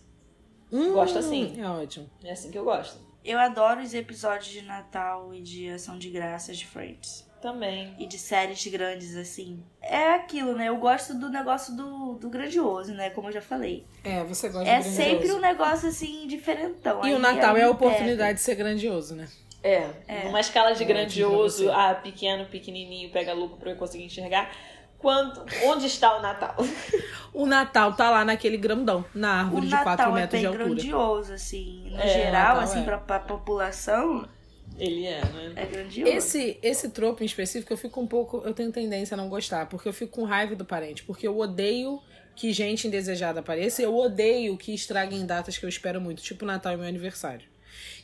Speaker 3: Hum,
Speaker 4: Gosto assim.
Speaker 3: É ótimo.
Speaker 4: É assim que eu gosto.
Speaker 2: Eu adoro os episódios de Natal e de Ação de Graças de Friends.
Speaker 4: Também.
Speaker 2: E de séries grandes, assim. É aquilo, né? Eu gosto do negócio do, do grandioso, né? Como eu já falei.
Speaker 3: É, você gosta
Speaker 2: É
Speaker 3: de grandioso.
Speaker 2: sempre um negócio, assim, diferentão.
Speaker 3: E
Speaker 2: Aí
Speaker 3: o Natal é a oportunidade de ser grandioso, né?
Speaker 4: É,
Speaker 2: É.
Speaker 4: numa escala de
Speaker 3: Ótimo
Speaker 4: grandioso a pequeno, pequenininho, pega lupa pra eu conseguir enxergar. Quanto, onde está o Natal?
Speaker 3: O Natal tá lá naquele grandão, na
Speaker 2: pega. O
Speaker 3: árvore de 4
Speaker 2: Natal é
Speaker 3: metros
Speaker 2: bem
Speaker 3: de altura.
Speaker 2: grandioso, assim. No
Speaker 4: É,
Speaker 2: geral,
Speaker 3: Natal
Speaker 2: assim,
Speaker 3: é.
Speaker 2: pra, pra população,
Speaker 4: Ele é, né?
Speaker 2: é grandioso.
Speaker 3: Esse, esse tropo em específico, eu fico um pouco. Eu tenho tendência a não gostar, porque eu fico com raiva do parente. Porque eu odeio que gente indesejada apareça. e Eu odeio que estraguem datas que eu espero muito, tipo Natal e meu aniversário.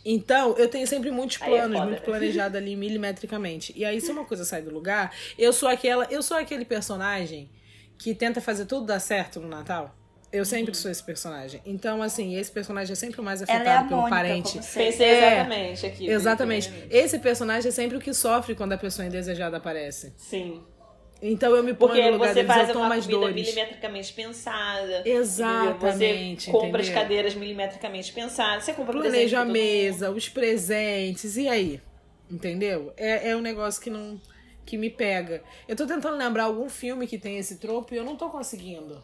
Speaker 3: Então, eu tenho sempre muitos
Speaker 4: é
Speaker 3: planos,
Speaker 4: foda,
Speaker 3: muito planejado ali milimetricamente. E aí, se uma coisa sai do lugar, eu sou aquela. Eu sou aquele personagem que tenta fazer tudo dar certo no Natal. Eu sempre sou esse personagem. Então, assim, esse personagem é sempre o mais
Speaker 2: Ela é a
Speaker 3: afetado pelo
Speaker 2: Mônica,
Speaker 3: parente.
Speaker 4: Pensei
Speaker 3: É,
Speaker 4: exatamente aqui.
Speaker 3: Exatamente.
Speaker 4: primeiramente.
Speaker 3: Esse personagem é sempre o que sofre quando a pessoa indesejada aparece.
Speaker 4: Sim.
Speaker 3: Então eu me ponho
Speaker 4: Porque
Speaker 3: no lugar
Speaker 4: você
Speaker 3: deles,
Speaker 4: faz
Speaker 3: eu tomo
Speaker 4: uma
Speaker 3: as
Speaker 4: comida
Speaker 3: dores.
Speaker 4: milimetricamente pensada.
Speaker 3: Exatamente.
Speaker 4: Você compra as
Speaker 3: entendeu?
Speaker 4: cadeiras milimetricamente pensadas. Você compra
Speaker 3: Planeja a mesa, os presentes, e aí? Entendeu? É, é um negócio que não. que me pega. Eu tô tentando lembrar algum filme que tem esse tropo e eu não tô conseguindo.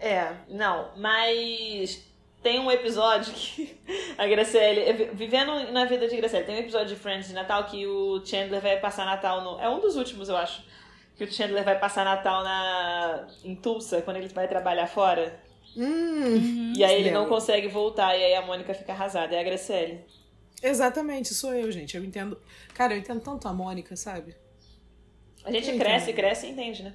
Speaker 4: É, não, mas tem um episódio que a Graciele, vivendo na vida de Graciele, tem um episódio de Friends de Natal que o Chandler vai passar Natal no. É um dos últimos, eu acho. Que o Chandler vai passar Natal na em Tulsa, quando ele vai trabalhar fora.
Speaker 3: Hum,
Speaker 4: E aí ele não consegue voltar, e aí a Mônica fica arrasada. É a Graciele.
Speaker 3: Exatamente, sou eu, gente. Eu entendo. Cara, eu entendo tanto a Mônica, sabe?
Speaker 4: A gente
Speaker 3: Eu
Speaker 4: cresce,
Speaker 3: entendo.
Speaker 4: cresce e entende, né?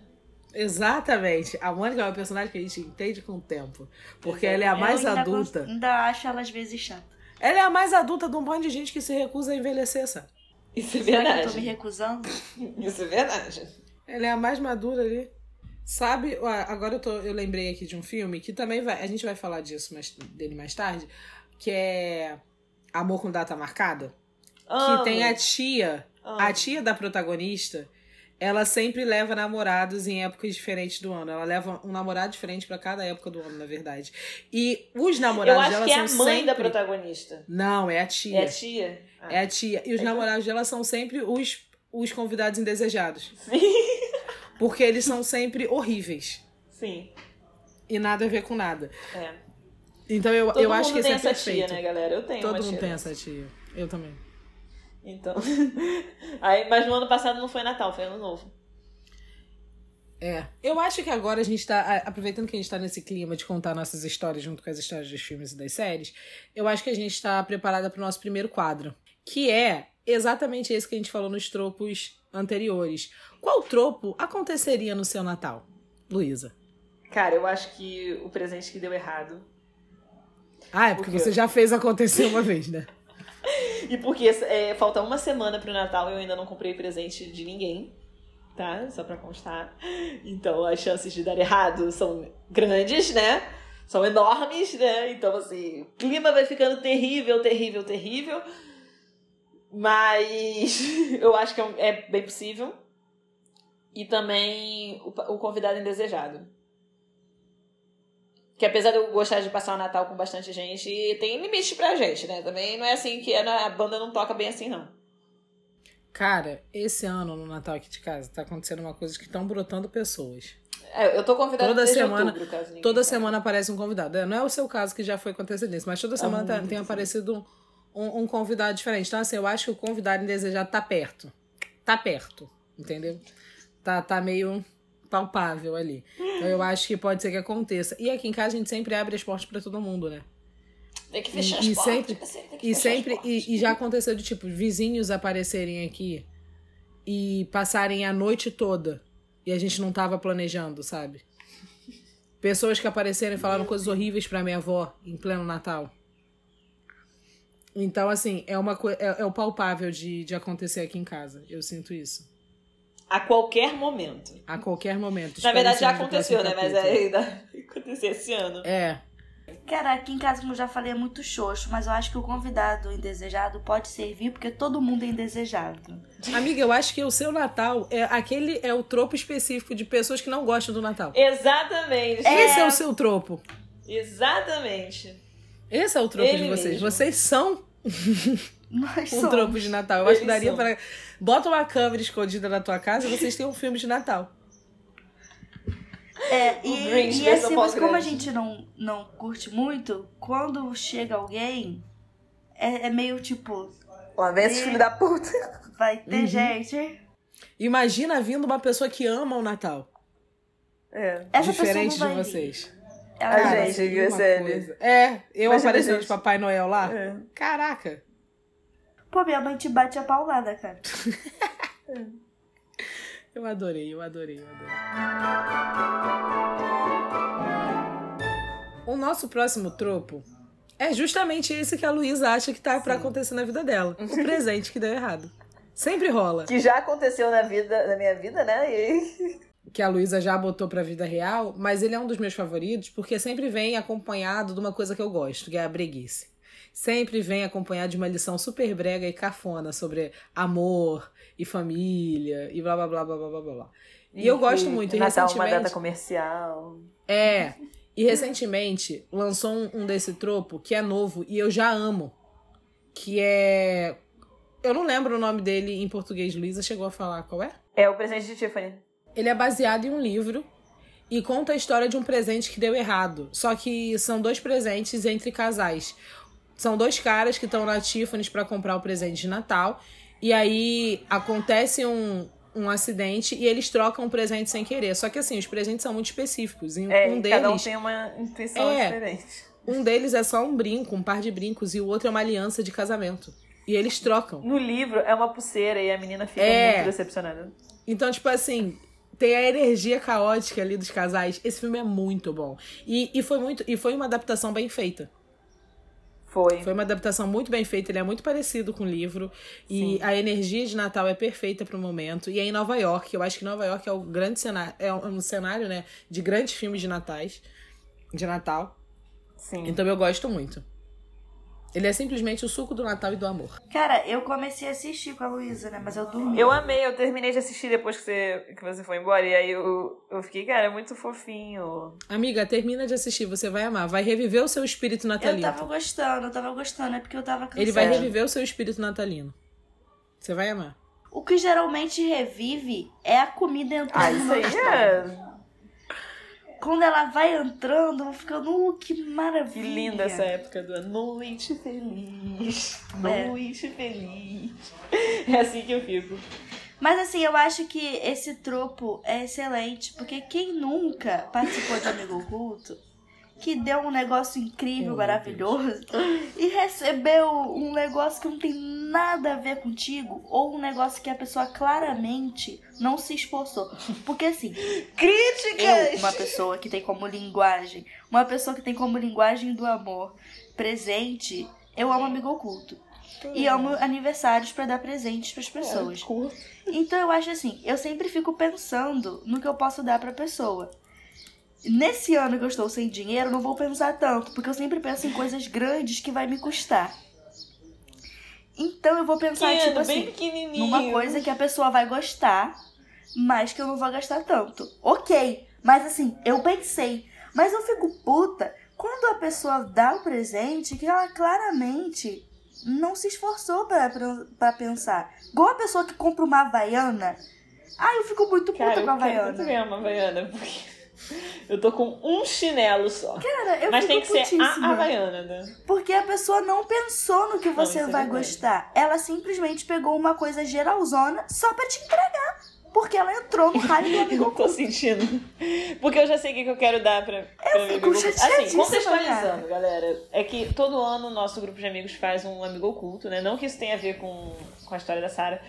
Speaker 3: Exatamente. A Mônica é uma personagem que a gente entende com o tempo. Porque ela é a mais
Speaker 2: eu ainda
Speaker 3: adulta.
Speaker 2: cons- ainda acho ela às vezes chata.
Speaker 3: Ela é a mais adulta de um monte de gente que se recusa a envelhecer, sabe?
Speaker 4: Isso é
Speaker 2: Será que eu tô me
Speaker 4: verdade.
Speaker 2: recusando?
Speaker 4: Isso é verdade.
Speaker 3: Ela é a mais madura ali. Sabe, agora eu, tô, eu lembrei aqui de um filme que também vai. A gente vai falar disso mais, dele mais tarde. Que é Amor com Data Marcada. Que tem a tia. A tia da protagonista. Ela sempre leva namorados em épocas diferentes do ano. Ela leva um namorado diferente pra cada época do ano, na verdade. E os
Speaker 4: Eu
Speaker 3: namorados
Speaker 4: acho
Speaker 3: dela
Speaker 4: que é a
Speaker 3: são
Speaker 4: mãe
Speaker 3: sempre...
Speaker 4: da protagonista.
Speaker 3: Não, é a tia.
Speaker 4: É a tia? Ah.
Speaker 3: É a tia. E os
Speaker 4: Então-
Speaker 3: namorados dela são sempre os, os convidados indesejados.
Speaker 4: Sim.
Speaker 3: Porque eles são sempre horríveis.
Speaker 4: Sim.
Speaker 3: E nada a ver com nada.
Speaker 4: É.
Speaker 3: Então eu,
Speaker 4: Todo
Speaker 3: eu
Speaker 4: mundo
Speaker 3: acho que
Speaker 4: tem
Speaker 3: é
Speaker 4: essa
Speaker 3: perfeito.
Speaker 4: tia, né, galera? Eu tenho
Speaker 3: Todo mundo
Speaker 4: tia
Speaker 3: tem essa tia. Eu também.
Speaker 4: Então. Aí, mas no ano passado não foi Natal, foi ano novo.
Speaker 3: É. Eu acho que agora a gente tá. Aproveitando que a gente tá nesse clima de contar nossas histórias junto com as histórias dos filmes e das séries, eu acho que a gente tá preparada pro nosso primeiro quadro. Que é exatamente esse que a gente falou nos tropos anteriores. Qual tropo aconteceria no seu Natal, Luísa?
Speaker 4: Cara, eu acho que o presente que deu errado.
Speaker 3: Ah, é porque
Speaker 4: O quê?
Speaker 3: você já fez acontecer uma vez, né?
Speaker 4: E porque é, falta uma semana pro Natal e eu ainda não comprei presente de ninguém. Tá? Só pra constar. Então as chances de dar errado são grandes, né? São enormes, né? Então, assim, o clima vai ficando terrível, terrível, terrível. Mas eu acho que é, é bem possível. E também o, o convidado indesejado. Que apesar de eu gostar de passar o Natal com bastante gente, tem limite pra gente, né? Também não é assim que a banda não toca bem assim, não.
Speaker 3: Cara, esse ano no Natal aqui de casa tá acontecendo uma coisa que estão brotando pessoas.
Speaker 4: É, eu tô convidada
Speaker 3: Toda semana-
Speaker 4: outubro, caso
Speaker 3: Toda
Speaker 4: saiba.
Speaker 3: semana aparece um convidado. É, Não é o seu caso que já foi com antecedência, mas toda semana tá-
Speaker 4: muito
Speaker 3: tem aparecido um, um- um convidado diferente. Então, assim, eu acho que o convidado indesejado tá perto. Tá perto, entendeu? Tá, tá meio palpável ali. Então, eu acho que pode ser que aconteça. E aqui em casa a gente sempre abre as portas pra todo mundo, né?
Speaker 4: Tem que fechar
Speaker 3: E-
Speaker 4: as
Speaker 3: e
Speaker 4: portas.
Speaker 3: sempre-
Speaker 4: tem que
Speaker 3: E sempre, e, e já aconteceu de tipo, vizinhos aparecerem aqui e passarem a noite toda e a gente não tava planejando, sabe? Pessoas que apareceram e falaram coisas horríveis pra minha avó em pleno Natal. Então, assim, é uma é, é o palpável de, de acontecer aqui em casa. Eu sinto isso.
Speaker 4: A qualquer momento.
Speaker 3: A qualquer momento.
Speaker 4: Na verdade já aconteceu, né? Mas ainda vai acontecer esse ano.
Speaker 3: É.
Speaker 2: Cara, aqui em casa, como eu já falei, é muito xoxo, mas eu acho que o convidado indesejado pode servir porque todo mundo é indesejado.
Speaker 3: Amiga, eu acho que o seu Natal é aquele é o tropo específico de pessoas que não gostam do Natal.
Speaker 4: Exatamente.
Speaker 3: Esse é o seu tropo.
Speaker 4: Exatamente.
Speaker 3: Esse é o tropo
Speaker 4: Ele
Speaker 3: de vocês.
Speaker 4: mesmo.
Speaker 3: Vocês são
Speaker 2: Nós
Speaker 3: um
Speaker 2: somos.
Speaker 3: tropo de Natal. Eu acho que
Speaker 4: Eles
Speaker 3: daria para. Bota uma câmera escondida na tua casa e vocês têm um filme de Natal.
Speaker 2: É, e,
Speaker 4: Grinch
Speaker 2: e
Speaker 4: versão
Speaker 2: assim, mas como a gente não, não curte muito, quando chega alguém, é, é meio tipo,
Speaker 4: Lá vem esses filhos da puta.
Speaker 2: vai ter
Speaker 3: Uhum.
Speaker 2: gente.
Speaker 3: Imagina vindo uma pessoa que ama o Natal.
Speaker 4: É.
Speaker 2: Essa
Speaker 3: diferente de vocês.
Speaker 2: Ela
Speaker 4: A gente, viu?
Speaker 3: É, eu
Speaker 4: Imagina,
Speaker 3: aparecendo de Papai Noel lá.
Speaker 4: É.
Speaker 3: Caraca.
Speaker 2: Pô, minha mãe te bate a paulada, cara.
Speaker 3: Eu adorei, eu adorei, eu adorei. O nosso próximo tropo é justamente esse que a Luísa acha que tá pra acontecer na vida dela. O presente que deu errado. Sempre rola.
Speaker 4: Que já aconteceu na vida, na minha vida, né? E...
Speaker 3: que a Luísa já botou pra vida real, mas ele é um dos meus favoritos porque sempre vem acompanhado de uma coisa que eu gosto, que é a breguice. Sempre vem acompanhado de uma lição super brega e cafona sobre amor e família e blá blá blá blá blá blá blá. blá. E eu gosto muito. E
Speaker 4: Natal, uma
Speaker 3: recentemente-
Speaker 4: data comercial.
Speaker 3: É. E recentemente lançou um, um desse tropo que é novo e eu já amo. Que é. Eu não lembro o nome dele em português. Luísa chegou a falar qual é?
Speaker 4: É o presente de Tiffany.
Speaker 3: Ele é baseado em um livro e conta a história de um presente que deu errado. Só que são dois presentes entre casais. São dois caras que estão na Tiffany's para comprar o presente de Natal. E aí acontece um, um acidente e eles trocam o presente sem querer. Só que assim, os presentes são muito específicos. E
Speaker 4: É,
Speaker 3: um deles.
Speaker 4: cada um tem uma intuição
Speaker 3: É.
Speaker 4: diferente.
Speaker 3: Um deles é só um brinco, um par de brincos, e o outro é uma aliança de casamento. E eles trocam.
Speaker 4: No livro é uma pulseira e a menina fica
Speaker 3: É.
Speaker 4: muito decepcionada.
Speaker 3: Então, tipo assim, tem a energia caótica ali dos casais. Esse filme é muito bom. E, e foi muito. E foi uma adaptação bem feita.
Speaker 4: Foi.
Speaker 3: Foi uma adaptação muito bem feita, ele é muito parecido com o livro. E a energia de Natal é perfeita pro momento. E é em Nova York. Eu acho que Nova York é o grande cenário. É um cenário, né? De grandes filmes de natais. De Natal.
Speaker 4: Sim.
Speaker 3: Então eu gosto muito. Ele é simplesmente o suco do Natal e do amor.
Speaker 2: Cara, eu comecei a assistir com a Luísa, né? Mas eu dormi.
Speaker 4: Eu amei, eu terminei de assistir depois que você, que você foi embora. E aí eu, eu fiquei, cara, é muito fofinho.
Speaker 3: Amiga, termina de assistir, você vai amar. Vai reviver o seu espírito
Speaker 2: Eu
Speaker 3: natalino.
Speaker 2: tava gostando, eu tava gostando, é porque eu tava cansada.
Speaker 3: Ele vai reviver o seu espírito natalino. Você vai amar.
Speaker 2: O que geralmente revive é a comida entrando
Speaker 4: Ah,
Speaker 2: no
Speaker 4: isso
Speaker 2: meu
Speaker 4: aí é.
Speaker 2: Quando ela vai entrando, eu vou ficando, uh, que maravilha.
Speaker 4: Que linda essa época do Noite Feliz.
Speaker 2: É.
Speaker 4: Noite Feliz. É assim que eu fico.
Speaker 2: Mas assim, eu acho que esse tropo é excelente, porque quem nunca participou de Amigo Oculto, que deu um negócio incrível,
Speaker 3: Oh,
Speaker 2: maravilhoso, e recebeu um negócio que não tem nada a ver contigo, ou um negócio que a pessoa claramente não se esforçou. Porque assim,
Speaker 4: Críticas!
Speaker 2: eu, uma pessoa que tem como linguagem, uma pessoa que tem como linguagem do amor presente, eu amo Amigo Oculto. E amo aniversários pra dar presentes pras pessoas.
Speaker 4: Curto.
Speaker 2: Então eu acho assim, eu sempre fico pensando no que eu posso dar pra pessoa. Nesse ano que eu estou sem dinheiro, não vou pensar tanto, porque eu sempre penso em coisas grandes que vai me custar. Então eu vou pensar,
Speaker 4: Pequeno,
Speaker 2: tipo assim, numa coisa que a pessoa vai gostar, mas que eu não vou gastar tanto. Ok, mas assim, eu pensei. Mas eu fico puta quando a pessoa dá o presente que ela claramente não se esforçou pra pensar. Igual a pessoa que compra uma Havaiana. Ah, eu fico muito puta
Speaker 4: Cara,
Speaker 2: com a
Speaker 4: eu quero muito
Speaker 2: Havaiana.
Speaker 4: ganhar uma Havaiana, porque eu tô com um chinelo só.
Speaker 2: Cara, eu
Speaker 4: Mas
Speaker 2: fico
Speaker 4: tem que ser
Speaker 2: putíssima.
Speaker 4: a Havaiana, né?
Speaker 2: Porque a pessoa não pensou no que
Speaker 4: Não,
Speaker 2: você
Speaker 4: isso é
Speaker 2: vai
Speaker 4: verdade.
Speaker 2: gostar. Ela simplesmente pegou uma coisa geralzona só pra te entregar. Porque ela entrou no raio do amigo
Speaker 4: Eu tô sentindo. Porque eu já sei o que eu quero dar pra, pra meu
Speaker 2: fico.
Speaker 4: Assim, contextualizando, galera. É que todo ano o nosso grupo de amigos faz um amigo oculto, né? Não que isso tenha a ver com, com a história da Sara.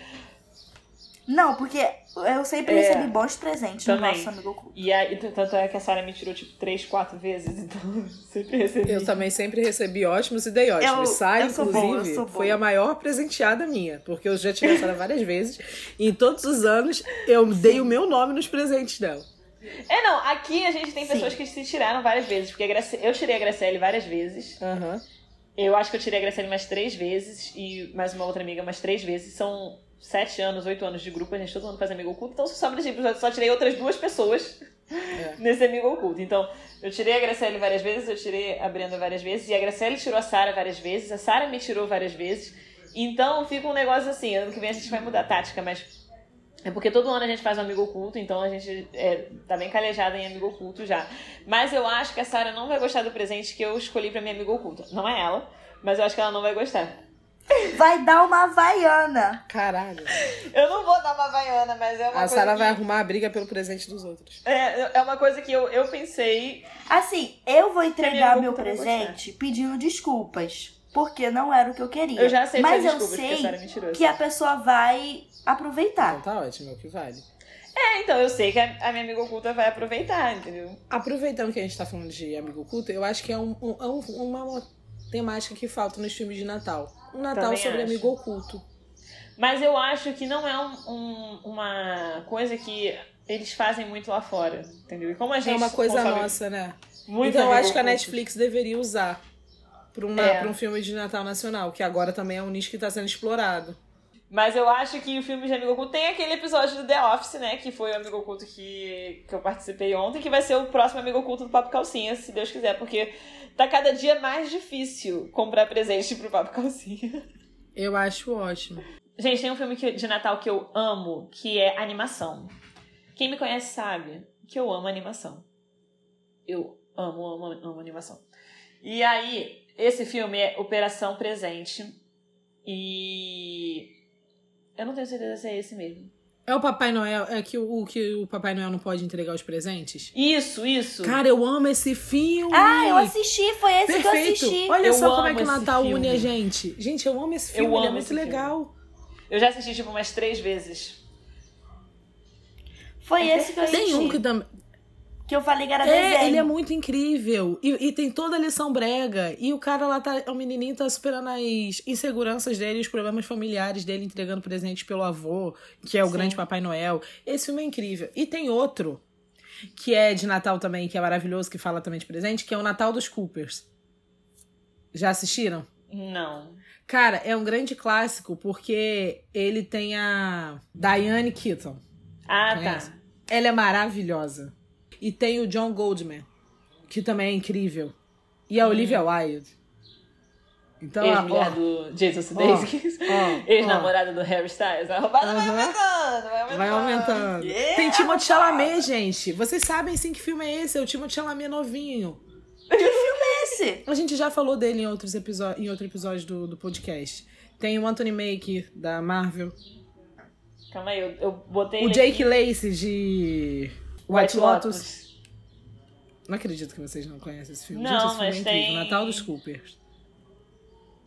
Speaker 2: Não, porque eu sempre
Speaker 4: É.
Speaker 2: recebi bons presentes no
Speaker 4: Também.
Speaker 2: nosso amigo oculto.
Speaker 4: E aí, tanto é que a Sara me tirou, tipo, três, quatro vezes. Então, eu sempre recebi.
Speaker 3: Eu também sempre recebi ótimos e dei ótimos.
Speaker 2: Eu-
Speaker 3: Sara,
Speaker 2: eu
Speaker 3: inclusive,
Speaker 2: boa.
Speaker 3: foi a maior presenteada minha. Porque eu já tive a Sara várias vezes. E em todos os anos, eu dei o meu nome nos presentes dela.
Speaker 4: É, não. Aqui a gente tem
Speaker 2: Sim.
Speaker 4: pessoas que se tiraram várias vezes. Porque eu tirei a Graciele várias vezes.
Speaker 3: Aham.
Speaker 4: Eu acho que eu tirei a Graciele mais três vezes. E mais uma outra amiga mais três vezes. São sete anos, oito anos de grupo. A gente todo mundo faz amigo oculto. Então só sobra, tipo, eu só tirei outras duas pessoas nesse amigo oculto. Então, eu tirei a Graciele várias vezes, eu tirei a Brenda várias vezes. E a Graciele tirou a Sara várias vezes. A Sara me tirou várias vezes. Então fica um negócio assim. Ano que vem a gente vai mudar a tática, mas... É porque todo ano a gente faz um amigo oculto, então a gente é, tá bem calejada em amigo oculto já. Mas eu acho que a Sara não vai gostar do presente que eu escolhi pra minha amiga oculta. Não é ela, mas eu acho que ela não vai gostar.
Speaker 2: Vai dar uma Havaiana.
Speaker 3: Caralho.
Speaker 4: Eu não vou dar uma Havaiana, mas é uma
Speaker 3: A
Speaker 4: coisa.
Speaker 3: Sara
Speaker 4: que-
Speaker 3: vai arrumar a briga pelo presente dos outros.
Speaker 4: É, é uma coisa que eu, eu pensei.
Speaker 2: Assim, eu vou entregar meu presente pedindo desculpas. Porque não era o que eu queria.
Speaker 4: Eu já aceito
Speaker 2: Mas
Speaker 4: as
Speaker 2: eu
Speaker 4: a
Speaker 2: sei
Speaker 4: tirou.
Speaker 2: que a pessoa vai aproveitar.
Speaker 3: Então tá ótimo, é o que vale.
Speaker 4: É, então eu sei que a, a minha amiga oculta vai aproveitar, entendeu?
Speaker 3: Aproveitando que a gente tá falando de amigo oculto, eu acho que é um- um- é um- uma temática que falta nos filmes de Natal. Um Natal
Speaker 4: Também
Speaker 3: sobre
Speaker 4: acho.
Speaker 3: amigo oculto.
Speaker 4: Mas eu acho que não é um- um- uma coisa que eles fazem muito lá fora, entendeu? E como a gente.
Speaker 3: É uma coisa
Speaker 4: consome
Speaker 3: nossa, né?
Speaker 4: muito
Speaker 3: então eu acho que a Netflix deveria usar pra um,
Speaker 4: É.
Speaker 3: um filme de Natal nacional, que agora também é um nicho que tá sendo explorado.
Speaker 4: Mas eu acho que o filme de Amigo Oculto tem aquele episódio do The Office, né? Que foi o Amigo Oculto que, que eu participei ontem, que vai ser o próximo Amigo Oculto do Papo Calcinha, se Deus quiser, porque tá cada dia mais difícil comprar presente pro Papo Calcinha.
Speaker 3: Eu acho ótimo.
Speaker 4: Gente, tem um filme que- de Natal que eu amo, que é animação. Quem me conhece sabe que eu amo animação. Eu amo, amo, amo animação. E aí, esse filme é Operação Presente. E. Eu não tenho certeza se é esse mesmo.
Speaker 3: É o Papai Noel, é que o, que o Papai Noel não pode entregar os presentes?
Speaker 4: Isso, isso.
Speaker 3: Cara, eu amo esse filme.
Speaker 2: Ah, eu assisti, foi esse que eu
Speaker 3: Perfeito.
Speaker 2: assisti.
Speaker 3: Olha
Speaker 4: Eu
Speaker 3: só como é que o
Speaker 4: esse
Speaker 3: Natal
Speaker 4: filme.
Speaker 3: une a gente. Gente, eu amo esse filme,
Speaker 4: Eu
Speaker 3: ele é
Speaker 4: amo
Speaker 3: muito
Speaker 4: esse filme.
Speaker 3: legal.
Speaker 4: Eu já assisti tipo umas três vezes.
Speaker 2: Foi
Speaker 4: É
Speaker 2: esse que eu assisti.
Speaker 3: Tem um que também.
Speaker 2: Que eu falei que era
Speaker 3: É,
Speaker 2: desenho.
Speaker 3: ele é muito incrível. E, e tem toda a lição brega. E o cara lá tá. O menininho tá superando as inseguranças dele, os problemas familiares dele, entregando presentes pelo avô, que é o
Speaker 4: Sim.
Speaker 3: grande Papai Noel. Esse filme é incrível. E tem outro, que é de Natal também, que é maravilhoso, que fala também de presente, que é o Natal dos Coopers. Já assistiram?
Speaker 4: Não.
Speaker 3: Cara, é um grande clássico porque ele tem a Diane Keaton.
Speaker 4: Ah,
Speaker 3: Conhece?
Speaker 4: tá.
Speaker 3: Ela é maravilhosa. E tem o John Goldman, que também é incrível. E a Olivia Wilde. Então,
Speaker 4: Ex-mulher do Jason Sudeikis.
Speaker 3: ó,
Speaker 4: Ex-namorada do Harry Styles. A roubada vai
Speaker 3: Aham.
Speaker 4: aumentando, vai aumentando.
Speaker 3: vai aumentando.
Speaker 2: Yeah,
Speaker 3: Tem Timothée Chalamet, gente. Vocês sabem sim que filme é esse? É o Timothée Chalamet novinho.
Speaker 2: esse.
Speaker 3: A gente já falou dele em, outros episódios, em outro episódio do, do podcast. Tem o Anthony Mackie, da Marvel.
Speaker 4: Calma aí, eu, eu botei
Speaker 3: O Jake
Speaker 4: aqui.
Speaker 3: Lacey, de White, Lotus. Não acredito que vocês não conhecem esse filme.
Speaker 4: Não,
Speaker 3: Gente, esse filme
Speaker 4: mas
Speaker 3: é incrível.
Speaker 4: tem-
Speaker 3: Natal dos Coopers.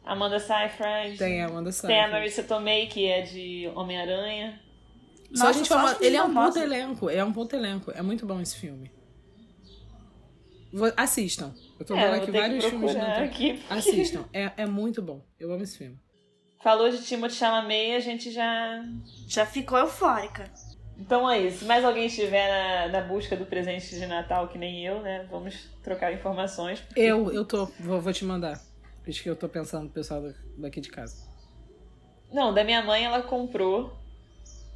Speaker 4: Amanda Seyfried.
Speaker 3: Tem a Amanda
Speaker 4: Tem a
Speaker 3: Seyfried.
Speaker 4: Marissa Tomei, que é de Homem-Aranha.
Speaker 3: Só a
Speaker 2: Nossa,
Speaker 3: gente
Speaker 2: só
Speaker 3: fala, ele é um puto elenco, é um puto elenco. É muito bom esse filme. Assistam. Eu tô
Speaker 4: É,
Speaker 3: vendo aqui vários filmes
Speaker 4: aqui. porque-
Speaker 3: Assistam. É, é muito bom. Eu amo esse filme.
Speaker 4: Falou de Timothée Chalamet, a gente já...
Speaker 2: Já ficou eufórica.
Speaker 4: Então é isso. Se mais alguém estiver na, na busca do presente de Natal, que nem eu, né? Vamos trocar informações. porque-
Speaker 3: Eu, eu tô. Vou, vou te mandar. Isso que eu tô pensando no pessoal da- daqui de casa.
Speaker 4: Não, da minha mãe ela comprou.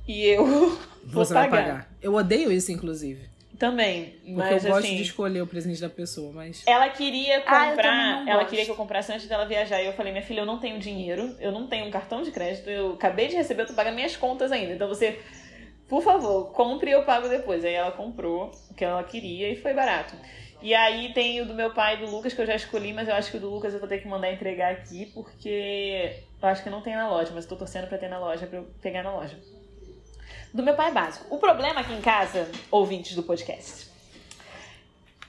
Speaker 4: E eu vou
Speaker 3: Você vai
Speaker 4: pagar.
Speaker 3: pagar. Eu odeio isso, inclusive.
Speaker 4: Também.
Speaker 3: Porque
Speaker 4: Mas
Speaker 3: eu gosto
Speaker 4: assim.
Speaker 3: de escolher o presente da pessoa, mas.
Speaker 4: Ela queria
Speaker 2: Ah,
Speaker 4: comprar,
Speaker 2: não
Speaker 4: ela
Speaker 2: gosto.
Speaker 4: queria que eu comprasse antes dela viajar. E eu falei, minha filha, eu não tenho dinheiro, eu não tenho um cartão de crédito, eu acabei de receber, eu tô pagando minhas contas ainda. Então você, por favor, compre e eu pago depois. Aí ela comprou o que ela queria e foi barato. E aí tem o do meu pai e do Lucas, que eu já escolhi, mas eu acho que o do Lucas eu vou ter que mandar entregar aqui, porque eu acho que não tem na loja, mas eu tô torcendo pra ter na loja, pra eu pegar na loja. Do meu pai é básico. O problema aqui em casa, ouvintes do podcast,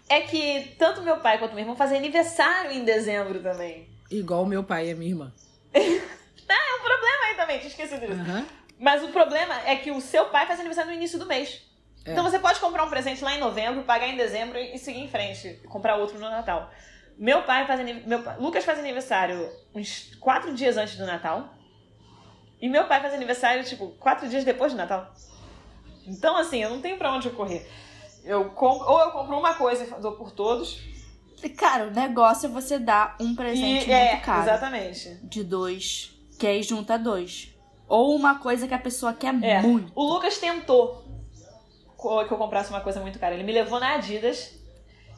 Speaker 4: é que tanto meu pai quanto meu irmão fazem aniversário em dezembro também.
Speaker 3: Igual meu pai e a minha irmã.
Speaker 4: É um problema aí também, tinha esquecido disso.
Speaker 3: Aham.
Speaker 4: Mas o problema é que o seu pai faz aniversário no início do mês.
Speaker 3: É.
Speaker 4: Então você pode comprar um presente lá em novembro, pagar em dezembro e seguir em frente. Comprar outro no Natal. Meu pai faz aniv- meu pai- Lucas faz aniversário uns quatro dias antes do Natal. E meu pai faz aniversário, tipo, quatro dias depois do Natal. Então, assim, eu não tenho pra onde correr. Eu compro, ou eu compro uma coisa e dou por todos.
Speaker 2: Cara, o negócio é você dar um presente
Speaker 4: e, é,
Speaker 2: muito caro.
Speaker 4: exatamente.
Speaker 2: De dois. Que aí junta dois. Ou uma coisa que a pessoa quer
Speaker 4: É.
Speaker 2: muito.
Speaker 4: O Lucas tentou que eu comprasse uma coisa muito cara. Ele me levou na Adidas.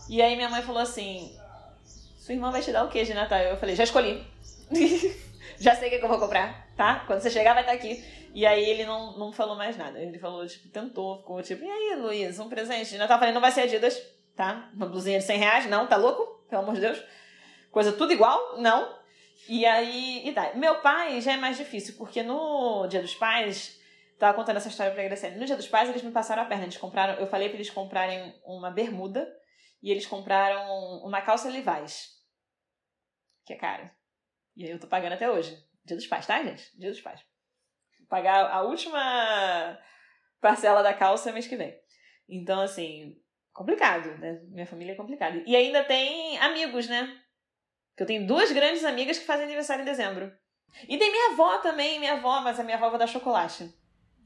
Speaker 4: E aí minha mãe falou assim: Sua irmã vai te dar o que de Natal? Eu falei: Já escolhi. Já sei o que, que eu vou comprar, tá? Quando você chegar, vai estar aqui. E aí ele não, não falou mais nada. Ele falou, tipo, tentou, ficou tipo: E aí, Luiz, um presente de Natal? Eu falei: Não vai ser Adidas, tá? Uma blusinha de 100 reais? Não, tá louco? Pelo amor de Deus. Coisa tudo igual? Não. E aí, e tá. Meu pai já é mais difícil, porque no Dia dos Pais, tava contando essa história pra Graciane. No Dia dos Pais, eles me passaram a perna. Eles compraram, eu falei pra eles comprarem uma bermuda e eles compraram uma calça Levi's, que é cara. E aí eu tô pagando até hoje. Dia dos Pais, tá, gente? Dia dos Pais. Vou pagar a última parcela da calça mês que vem. Então, assim, complicado, né? Minha família é complicada. E ainda tem amigos, né? Que eu tenho duas grandes amigas que fazem aniversário em dezembro. E tem minha avó também, minha avó, mas a minha avó vai dar chocolate.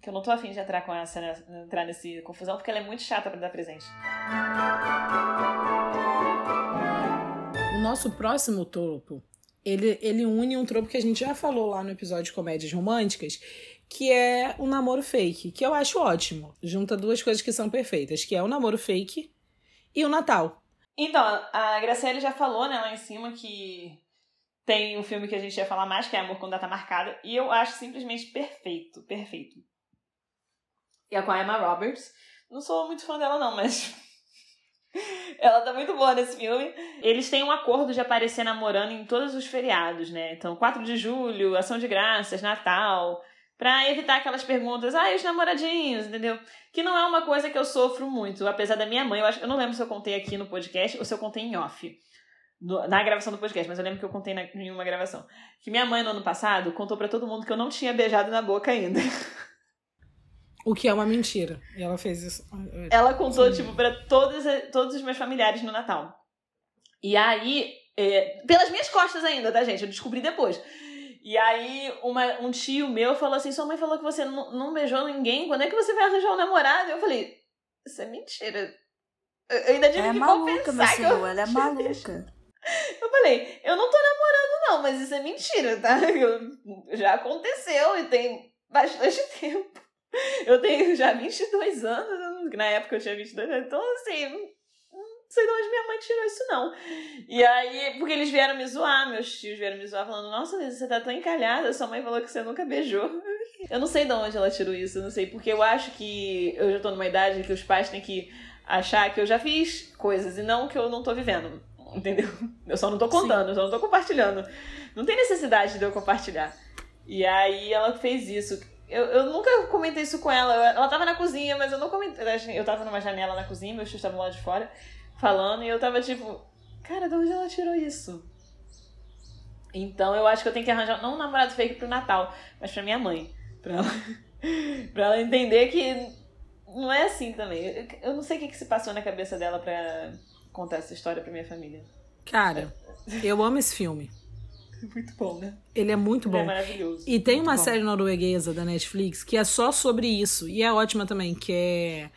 Speaker 4: Que eu não tô afim de entrar com essa, né, entrar nesse confusão, porque ela é muito chata pra dar presente.
Speaker 3: O nosso próximo topo ele, ele une um tropo que a gente já falou lá no episódio de comédias românticas, que é o namoro fake, que eu acho ótimo. Junta duas coisas que são perfeitas, que é o namoro fake e o Natal.
Speaker 4: Então, a Graciele já falou, né, lá em cima, que tem um filme que a gente ia falar mais, que é Amor com Data Marcada, e eu acho simplesmente perfeito, perfeito. E é com a Emma Roberts. Não sou muito fã dela, não, mas. Ela tá muito boa nesse filme. Eles têm um acordo de aparecer namorando em todos os feriados, né? Então, 4 de julho, Ação de Graças, Natal. Pra evitar aquelas perguntas, ah, e os namoradinhos, entendeu? Que não é uma coisa que eu sofro muito, apesar da minha mãe. Eu, acho, eu não lembro se eu contei aqui no podcast ou se eu contei em off. Na gravação do podcast, mas eu lembro que eu contei na, em uma gravação. Que minha mãe, no ano passado, contou para todo mundo que eu não tinha beijado na boca ainda.
Speaker 3: O que é uma mentira. E ela fez isso.
Speaker 4: Ela contou, Sim. tipo, pra todos, todos os meus familiares no Natal. E aí, é, pelas minhas costas ainda, tá, gente? Eu descobri depois. E aí, uma, um tio meu falou assim: sua mãe falou que você não, não beijou ninguém, quando é que você vai arranjar um namorado? Eu falei, isso é mentira. Eu ainda tive
Speaker 2: é
Speaker 4: que
Speaker 2: maluca, meu
Speaker 4: senhor,
Speaker 2: eu... ela é maluca.
Speaker 4: Eu falei, eu não tô namorando, não, mas isso é mentira, tá? Eu, já aconteceu e tem bastante tempo. Eu tenho já 22 anos, na época eu tinha 22 anos, então assim, não sei de onde minha mãe tirou isso não. E aí, porque eles vieram me zoar, meus tios vieram me zoar falando, nossa, Lisa, você tá tão encalhada, sua mãe falou que você nunca beijou. Eu não sei de onde ela tirou isso, eu não sei, porque eu acho que eu já tô numa idade que os pais têm que achar que eu já fiz coisas e não que eu não tô vivendo. Entendeu? Eu só não tô contando, Sim. eu só não tô compartilhando. Não tem necessidade de eu compartilhar. E aí ela fez isso. Eu, eu nunca comentei isso com ela. Ela tava na cozinha, mas eu não comentei. Eu tava numa janela na cozinha, meus tios estavam lá de fora falando, e eu tava tipo, cara, de onde ela tirou isso? Então eu acho que eu tenho que arranjar, não um namorado fake pro Natal, mas pra minha mãe. Pra ela, pra ela entender que não é assim também. Eu não sei o que, que se passou na cabeça dela pra contar essa história pra minha família.
Speaker 3: Cara, eu amo esse filme.
Speaker 4: Muito bom, né?
Speaker 3: Ele é muito
Speaker 4: Ele é
Speaker 3: bom.
Speaker 4: é maravilhoso.
Speaker 3: E tem
Speaker 4: muito
Speaker 3: uma
Speaker 4: bom.
Speaker 3: série norueguesa da Netflix que é só sobre isso. E é ótima também, que é,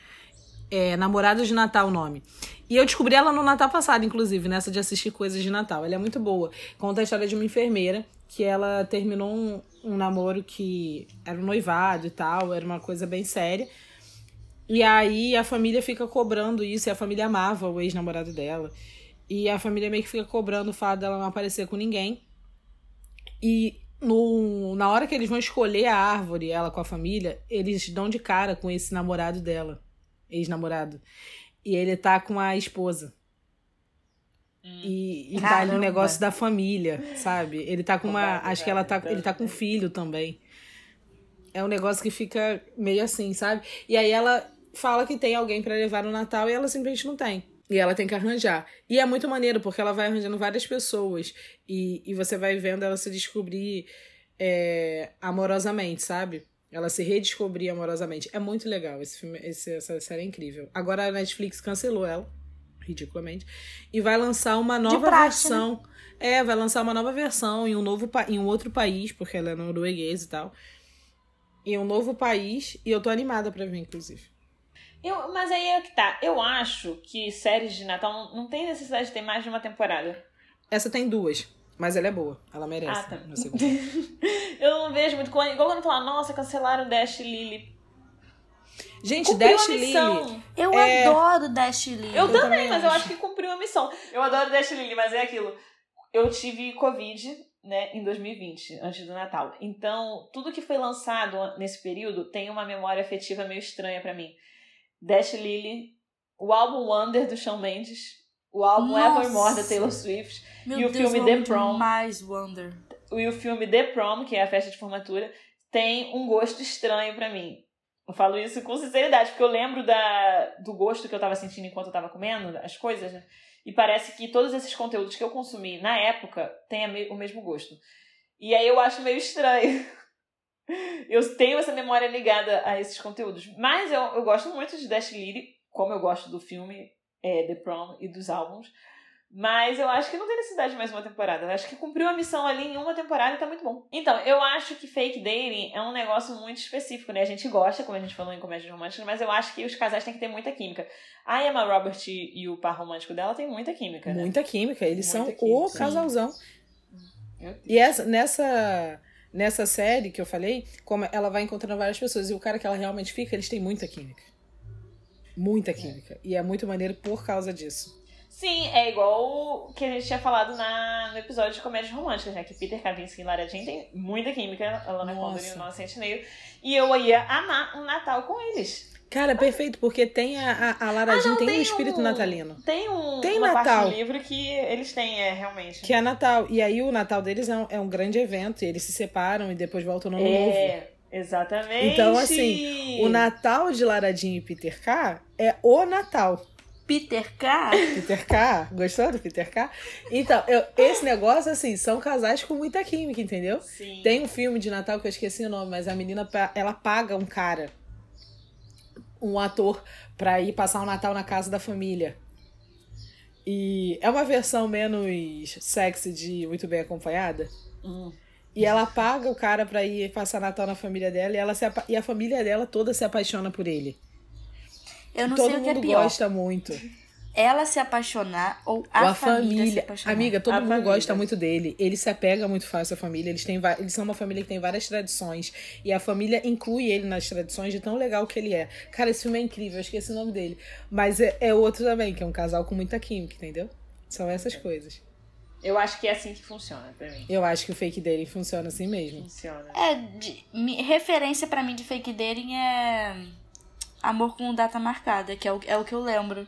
Speaker 3: é Namorados de Natal o nome. E eu descobri ela no Natal passado, inclusive, nessa de assistir coisas de Natal. Ela é muito boa. Conta a história de uma enfermeira que ela terminou um, um namoro que era um noivado e tal, era uma coisa bem séria. E aí a família fica cobrando isso, e a família amava o ex-namorado dela. E a família meio que fica cobrando o fato dela não aparecer com ninguém. E no, na hora que eles vão escolher a árvore, ela com a família, eles dão de cara com esse namorado dela, ex-namorado. E ele tá com a esposa. Hum. E, e tá ali o negócio da família, sabe? Ele tá com uma. Acho que ela tá. Ele tá com um filho também. É um negócio que fica meio assim, sabe? E aí ela fala que tem alguém para levar no Natal e ela simplesmente não tem. E ela tem que arranjar. E é muito maneiro, porque ela vai arranjando várias pessoas. E, e você vai vendo ela se descobrir é, amorosamente, sabe? Ela se redescobrir amorosamente. É muito legal. Esse filme, esse, essa série é incrível. Agora a Netflix cancelou ela, ridiculamente. E vai lançar uma nova praxe, versão. Né? É, vai lançar uma nova versão em um, novo, em um outro país, porque ela é norueguesa e tal. Em um novo país. E eu tô animada pra ver, inclusive.
Speaker 4: Eu, mas aí é que tá. Eu acho que séries de Natal não tem necessidade de ter mais de uma temporada.
Speaker 3: Essa tem duas. Mas ela é boa. Ela merece.
Speaker 4: Ah, tá. eu não vejo muito. Igual quando falar, nossa, cancelaram Dash Lily.
Speaker 3: Gente, cumpriu Dash Lily.
Speaker 2: Eu é... adoro Dash Lily.
Speaker 4: Eu, eu também, também, mas acho. eu acho que cumpriu a missão. Eu adoro Dash Lily, mas é aquilo. Eu tive Covid, né, em 2020, antes do Natal. Então, tudo que foi lançado nesse período tem uma memória afetiva meio estranha para mim. Dash Lily, o álbum Wonder do Shawn Mendes, o álbum Nossa. Evermore da Taylor Swift
Speaker 2: Meu
Speaker 4: e o
Speaker 2: Deus,
Speaker 4: filme The Prom.
Speaker 2: Mais Wonder.
Speaker 4: E o filme The Prom, que é a festa de formatura, tem um gosto estranho para mim. Eu falo isso com sinceridade, porque eu lembro da, do gosto que eu tava sentindo enquanto eu tava comendo as coisas, né? E parece que todos esses conteúdos que eu consumi na época têm o mesmo gosto. E aí eu acho meio estranho. Eu tenho essa memória ligada a esses conteúdos. Mas eu, eu gosto muito de Dash Lily, como eu gosto do filme é, The Prom e dos álbuns. Mas eu acho que não tem necessidade de mais uma temporada. Eu acho que cumpriu a missão ali em uma temporada e tá muito bom. Então, eu acho que fake dating é um negócio muito específico, né? A gente gosta, como a gente falou em comédias românticas, mas eu acho que os casais têm que ter muita química. A Emma Robert e o par romântico dela tem muita química. Né?
Speaker 3: Muita química. Eles muita são química. o casalzão. E essa, nessa, nessa série que eu falei, como ela vai encontrando várias pessoas e o cara que ela realmente fica, eles têm muita química. Muita química. E é muito maneiro por causa disso.
Speaker 4: Sim, é igual o que a gente tinha falado na, no episódio de comédias românticas, né? Que Peter Kavinsky e Lara Jean tem muita química, ela na Condor e o Inocente Negro. E eu ia amar um Natal com eles.
Speaker 3: Cara, é perfeito, porque tem a, a, a Lara
Speaker 4: Ah,
Speaker 3: Jean
Speaker 4: não,
Speaker 3: tem um
Speaker 4: tem
Speaker 3: espírito
Speaker 4: um-
Speaker 3: natalino.
Speaker 4: Tem um
Speaker 3: Tem
Speaker 4: uma parte
Speaker 3: Natal.
Speaker 4: do livro que eles têm, é, realmente.
Speaker 3: Que é Natal. E aí o Natal deles é um, é um grande evento. E eles se separam e depois voltam no ano novo.
Speaker 4: É, exatamente.
Speaker 3: Então, assim, O Natal de Lara Jean e Peter K é o Natal.
Speaker 2: Peter K.
Speaker 3: Peter K, gostou do Peter K? Então, eu- esse negócio, assim, são casais com muita química, entendeu?
Speaker 4: Sim.
Speaker 3: Tem um filme de Natal que eu esqueci o nome, mas a menina, ela paga um cara, um ator, pra ir passar o Natal na casa da família. E é uma versão menos sexy de Muito Bem Acompanhada.
Speaker 4: Hum.
Speaker 3: E ela paga o cara pra ir passar Natal na família dela e, ela se e a família dela toda se apaixona por ele.
Speaker 2: Eu não
Speaker 3: Todo
Speaker 2: sei o que é
Speaker 3: mundo
Speaker 2: pior.
Speaker 3: gosta muito.
Speaker 2: Ela se apaixonar ou
Speaker 3: Ou
Speaker 2: a,
Speaker 3: a
Speaker 2: família, se
Speaker 3: família.
Speaker 2: apaixonar.
Speaker 3: Amiga, todo
Speaker 4: A
Speaker 3: mundo
Speaker 4: família.
Speaker 3: gosta muito dele. Ele se apega muito fácil à família. Eles, têm, eles são uma família que tem várias tradições. E a família inclui ele nas tradições de tão legal que ele é. Cara, esse filme é incrível. Eu esqueci o nome dele. Mas é, é outro também, que é um casal com muita química, entendeu? São essas coisas.
Speaker 4: Eu acho que é assim que funciona pra mim.
Speaker 3: Eu acho que o fake dele funciona assim mesmo.
Speaker 4: Funciona.
Speaker 2: É, de- mi- referência pra mim de fake dating é Amor com Data Marcada, que é o, é o que eu lembro.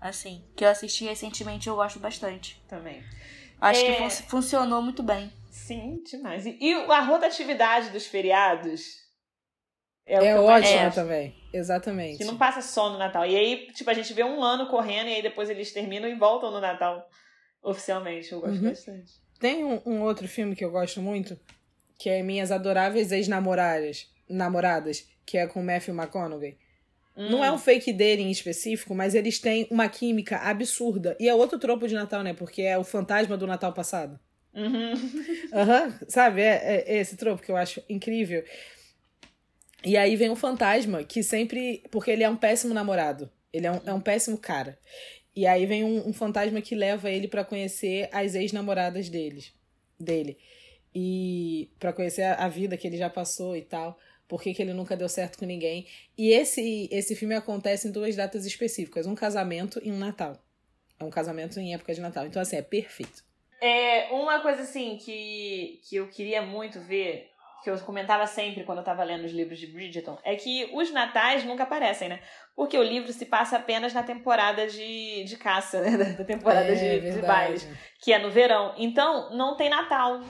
Speaker 2: Assim, que eu assisti recentemente e eu gosto bastante.
Speaker 4: Também.
Speaker 2: Acho
Speaker 4: É.
Speaker 2: que fun- funcionou muito bem.
Speaker 4: Sim, demais. E, e a rotatividade dos feriados é, o
Speaker 3: É
Speaker 4: gosto.
Speaker 3: também. Exatamente.
Speaker 4: Que não passa só no Natal. E aí, tipo, a gente vê um ano correndo e aí depois eles terminam e voltam no Natal oficialmente. Eu gosto
Speaker 3: Uhum.
Speaker 4: bastante.
Speaker 3: Tem um, um outro filme que eu gosto muito, que é Minhas Adoráveis Ex-Namoradas, namoradas, que é com Matthew McConaughey. Não
Speaker 4: Hum.
Speaker 3: é um fake dele em específico, mas eles têm uma química absurda. E é outro tropo de Natal, né? Porque é o fantasma do Natal passado.
Speaker 4: Uhum.
Speaker 3: Aham, sabe? É, é esse tropo que eu acho incrível. E aí vem um fantasma que sempre. Porque ele é um péssimo namorado. Ele é um, é um péssimo cara. E aí vem um, um fantasma que leva ele pra conhecer as ex-namoradas deles, dele. E pra conhecer a, a vida que ele já passou e tal. Por que, que ele nunca deu certo com ninguém. E esse, esse filme acontece em duas datas específicas: um casamento e um Natal. É um casamento em época de Natal. Então, assim, é perfeito.
Speaker 4: É, uma coisa assim que, que eu queria muito ver, que eu comentava sempre quando eu tava lendo os livros de Bridgerton, é que os natais nunca aparecem, né? Porque o livro se passa apenas na temporada de, de caça, né? Da- Da temporada
Speaker 3: É,
Speaker 4: de, de bailes, que é no verão. Então, não tem Natal.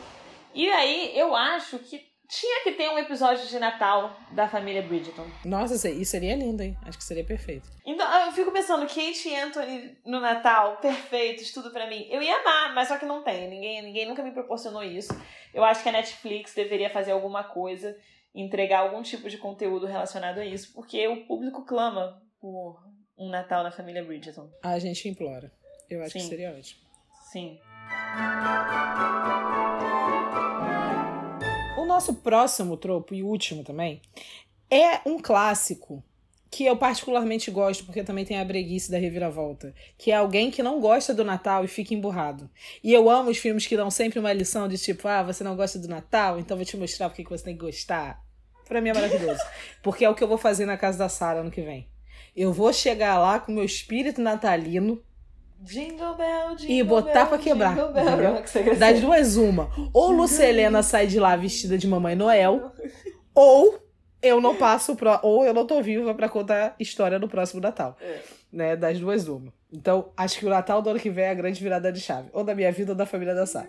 Speaker 4: E aí, eu acho que tinha que ter um episódio de Natal da família Bridgerton.
Speaker 3: Nossa, isso- seria lindo, hein? Acho que seria perfeito.
Speaker 4: Então, eu fico pensando, Kate e Anthony no Natal, perfeitos, tudo pra mim. Eu ia amar, mas só que não tem. Ninguém, ninguém nunca me proporcionou isso. Eu acho que a Netflix deveria fazer alguma coisa, entregar algum tipo de conteúdo relacionado a isso, porque o público clama por um Natal na família Bridgerton.
Speaker 3: A gente implora. Eu acho que
Speaker 4: Sim.
Speaker 3: seria ótimo.
Speaker 4: Sim.
Speaker 3: Nosso próximo tropo e último também é um clássico que eu particularmente gosto, porque também tem a breguice da reviravolta, que é alguém que não gosta do Natal e fica emburrado. E eu amo os filmes que dão sempre uma lição de tipo, ah, você não gosta do Natal, então vou te mostrar porque que você tem que gostar. Pra mim é maravilhoso. Porque é o que eu vou fazer na casa da Sara ano que vem. Eu vou chegar lá com meu espírito natalino,
Speaker 4: Jingle Bell, Jingle
Speaker 3: E botar
Speaker 4: Bell,
Speaker 3: pra quebrar,
Speaker 4: Jingle Bell.
Speaker 3: Das duas, uma. Ou Lucelena sai de lá vestida de Mamãe Noel, ou eu não passo pro, ou eu não tô viva pra contar a história no próximo Natal.
Speaker 4: É.
Speaker 3: Né? Das duas, uma. Então, acho que o Natal do ano que vem é a grande virada de chave. Ou da minha vida ou da família da Sara.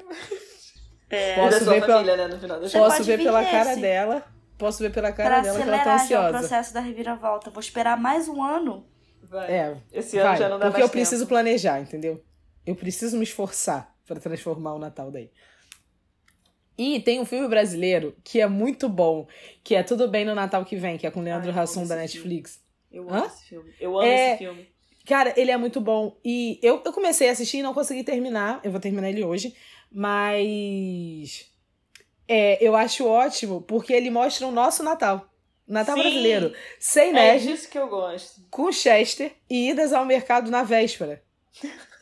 Speaker 2: É,
Speaker 4: da
Speaker 3: Posso
Speaker 4: sua
Speaker 3: ver pela-
Speaker 4: família, né, no final das
Speaker 2: Você
Speaker 3: Posso ver pela cara dela. Posso ver pela cara
Speaker 2: pra
Speaker 3: dela que ela tá
Speaker 2: já o
Speaker 3: ansiosa.
Speaker 2: processo da reviravolta. Vou esperar mais um ano.
Speaker 4: Vai.
Speaker 3: É,
Speaker 4: Esse ano
Speaker 3: vai,
Speaker 4: já não dá
Speaker 3: porque eu preciso
Speaker 4: tempo.
Speaker 3: planejar, entendeu? Eu preciso me esforçar pra transformar o Natal daí. E tem um filme brasileiro que é muito bom, que é Tudo Bem no Natal que Vem, que é com Leandro
Speaker 4: Ai, eu
Speaker 3: Hassum da Netflix.
Speaker 4: Eu
Speaker 3: Hã?
Speaker 4: amo esse filme. Eu amo
Speaker 3: É-
Speaker 4: esse filme.
Speaker 3: Cara, ele é muito bom. E eu, eu comecei a assistir e não consegui terminar. Eu vou terminar ele hoje. Mas. É, eu acho ótimo porque ele mostra o nosso Natal. Natal
Speaker 4: Sim.
Speaker 3: brasileiro. Sem
Speaker 4: É
Speaker 3: neve,
Speaker 4: disso que eu gosto.
Speaker 3: com Chester e idas ao mercado na véspera.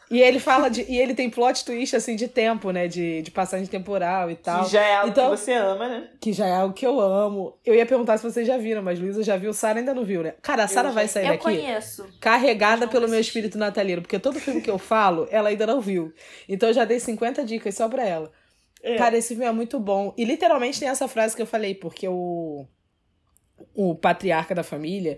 Speaker 3: E ele fala de. E ele tem plot twist, assim, de tempo, né? De, de passagem temporal e tal.
Speaker 4: Que já é algo
Speaker 3: Então-
Speaker 4: que você ama, né?
Speaker 3: Que já é algo que eu amo. Eu ia perguntar se vocês já viram, mas Luísa já viu, Sara ainda não viu, né? Cara, a Sara
Speaker 4: já-
Speaker 3: vai sair
Speaker 2: Eu
Speaker 3: daqui
Speaker 2: conheço.
Speaker 3: carregada pelo meu espírito natalino, porque todo filme que eu falo, ela ainda não viu. Então eu já dei 50 dicas só pra ela.
Speaker 4: É.
Speaker 3: Cara, esse filme é muito bom. E literalmente tem essa frase que eu falei, porque o. O patriarca da família,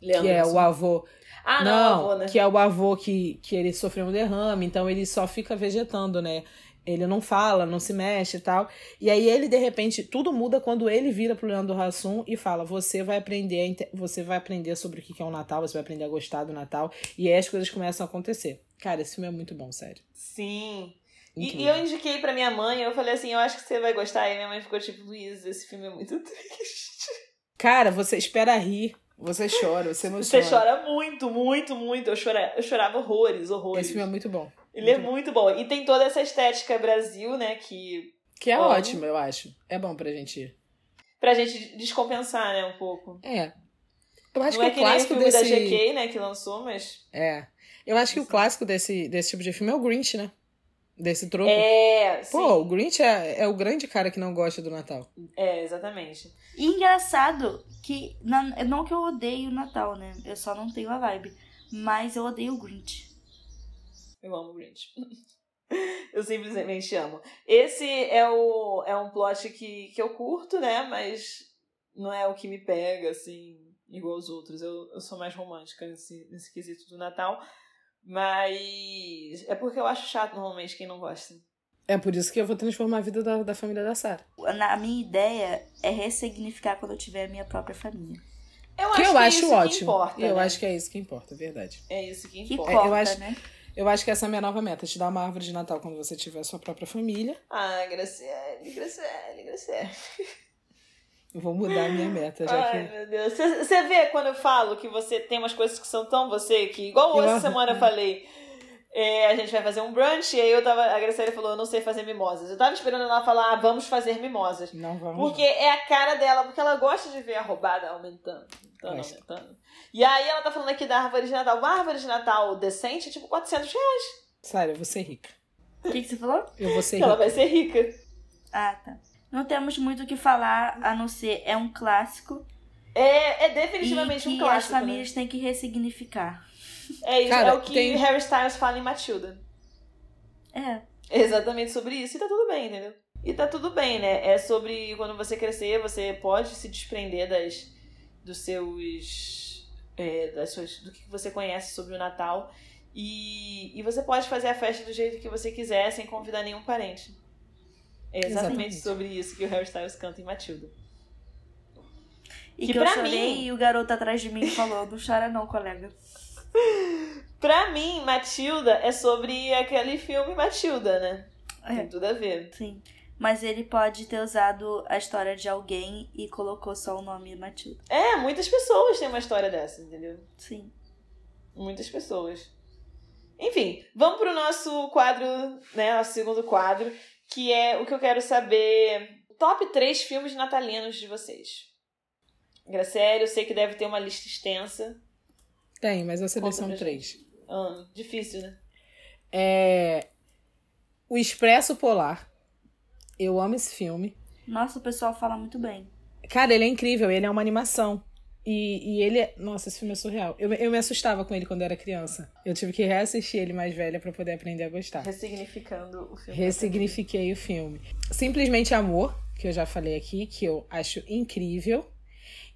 Speaker 4: Leandro
Speaker 3: que é o avô.
Speaker 4: Ah, não,
Speaker 3: não,
Speaker 4: avô, né?
Speaker 3: que é o avô que, que ele sofreu um derrame, então ele só fica vegetando, né? Ele não fala, não se mexe e tal. E aí ele, de repente, tudo muda quando ele vira pro Leandro Hassum e fala: Você vai aprender, você vai aprender sobre o que é o Natal, você vai aprender a gostar do Natal. E aí as coisas começam a acontecer. Cara, esse filme é muito bom, sério.
Speaker 4: Sim. E, e eu indiquei pra minha mãe, eu falei assim, eu acho que você vai gostar. E minha mãe ficou tipo, Luiz, esse filme é muito triste.
Speaker 3: Cara, você espera rir, você chora, você emociona.
Speaker 4: Você chora muito, muito, muito. Eu, chora, eu chorava horrores, horrores.
Speaker 3: Esse filme é muito bom.
Speaker 4: Ele é muito bom. E tem toda essa estética Brasil, né, que...
Speaker 3: Que é ótimo, eu acho. É bom pra gente ir.
Speaker 4: Pra gente descompensar, né, um pouco.
Speaker 3: É. Eu acho
Speaker 4: Não é
Speaker 3: que
Speaker 4: que
Speaker 3: o
Speaker 4: nem o
Speaker 3: clássico
Speaker 4: filme
Speaker 3: desse.
Speaker 4: da GK, né, que lançou, mas...
Speaker 3: É. Eu acho que o clássico desse, desse tipo de filme é o Grinch, né? Desse troco.
Speaker 4: É, sim.
Speaker 3: Pô, o Grinch é, é o grande cara que não gosta do Natal.
Speaker 4: É, exatamente.
Speaker 2: E engraçado que. na- não que eu odeio o Natal, né? Eu só não tenho a vibe. Mas eu odeio o Grinch.
Speaker 4: Eu amo o Grinch. eu simplesmente amo. Esse é, o, é um plot que, que eu curto, né? Mas não é o que me pega, assim, igual os outros. Eu, eu sou mais romântica nesse, nesse quesito do Natal. Mas é porque eu acho chato normalmente quem não gosta.
Speaker 3: É por isso que eu vou transformar a vida da, da família da Sarah.
Speaker 2: Na- A minha ideia é ressignificar quando eu tiver a minha própria família.
Speaker 4: Eu
Speaker 3: Que
Speaker 4: acho
Speaker 3: eu
Speaker 4: que é
Speaker 3: acho
Speaker 4: isso que
Speaker 3: ótimo.
Speaker 4: importa.
Speaker 3: eu
Speaker 4: né?
Speaker 3: acho que é isso que importa, é verdade.
Speaker 4: é isso que
Speaker 2: Que
Speaker 4: importa.
Speaker 3: eu acho-
Speaker 2: né?
Speaker 3: Eu acho que essa é a minha nova meta, te dar uma árvore de Natal quando você tiver a sua própria família.
Speaker 4: Ah, Graciele, Graciele, Graciele.
Speaker 3: Eu vou mudar a minha meta, já
Speaker 4: Ai,
Speaker 3: que.
Speaker 4: meu Deus. Você vê quando eu falo que você tem umas coisas que são tão você que, igual hoje semana eu falei, é, a gente vai fazer um brunch, e aí eu tava, a Graciela falou, eu não sei fazer mimosas. Eu tava esperando ela falar, ah, vamos fazer mimosas.
Speaker 3: Não vamos.
Speaker 4: Porque é a cara dela, porque ela gosta de ver a roubada aumentando, aumentando. E aí ela tá falando aqui da árvore de Natal. Uma árvore de Natal decente é tipo 400 reais.
Speaker 3: Sério, eu vou ser rica.
Speaker 2: O que, que você falou?
Speaker 3: Eu vou ser
Speaker 4: Que ela
Speaker 3: rica.
Speaker 4: vai ser rica.
Speaker 2: Ah, tá. Não temos muito o que falar, a não ser é um clássico.
Speaker 4: É, é
Speaker 2: E
Speaker 4: definitivamente
Speaker 2: que
Speaker 4: um clássico.
Speaker 2: as famílias têm que ressignificar.
Speaker 4: né? É isso,
Speaker 3: Cara,
Speaker 4: é o que
Speaker 3: tem-
Speaker 4: Harry Styles fala em Matilda.
Speaker 2: É.
Speaker 4: É exatamente sobre isso. E tá tudo bem, entendeu? E tá tudo bem, né? É sobre quando você crescer, você pode se desprender das dos seus. é, das suas, do que você conhece sobre o Natal. E, e você pode fazer a festa do jeito que você quiser, sem convidar nenhum parente. É exatamente
Speaker 3: Exatamente.
Speaker 4: sobre isso que o Harry Styles canta em Matilda.
Speaker 2: E
Speaker 4: Que
Speaker 2: que, eu
Speaker 4: pra
Speaker 2: chorei
Speaker 4: mim-
Speaker 2: e o garoto atrás de mim falou, não chora não, colega.
Speaker 4: Pra mim, Matilda é sobre aquele filme Matilda, né?
Speaker 2: É.
Speaker 4: Tem tudo a ver.
Speaker 2: Sim. Mas ele pode ter usado a história de alguém e colocou só o nome Matilda.
Speaker 4: É, muitas pessoas têm uma história dessa, entendeu?
Speaker 2: Sim.
Speaker 4: Muitas pessoas. Enfim, vamos pro nosso quadro, né? Nosso segundo quadro, que é o que eu quero saber. Top 3 filmes natalinos de vocês. Graciela, eu sei que deve ter uma lista extensa.
Speaker 3: Tem, mas seleciono
Speaker 4: pra
Speaker 3: três.
Speaker 4: Ah, difícil, né?
Speaker 3: É. O Expresso Polar. Eu amo esse filme.
Speaker 2: Nossa, o pessoal fala muito bem.
Speaker 3: Cara, ele é incrível, ele é uma animação. E, e ele é. Nossa, esse filme é surreal. Eu, eu me assustava com ele quando era criança. Eu tive que reassistir ele mais velha pra poder aprender a gostar.
Speaker 4: Ressignificando o filme.
Speaker 3: Ressignifiquei o filme. Simplesmente Amor, que eu já falei aqui, que eu acho incrível.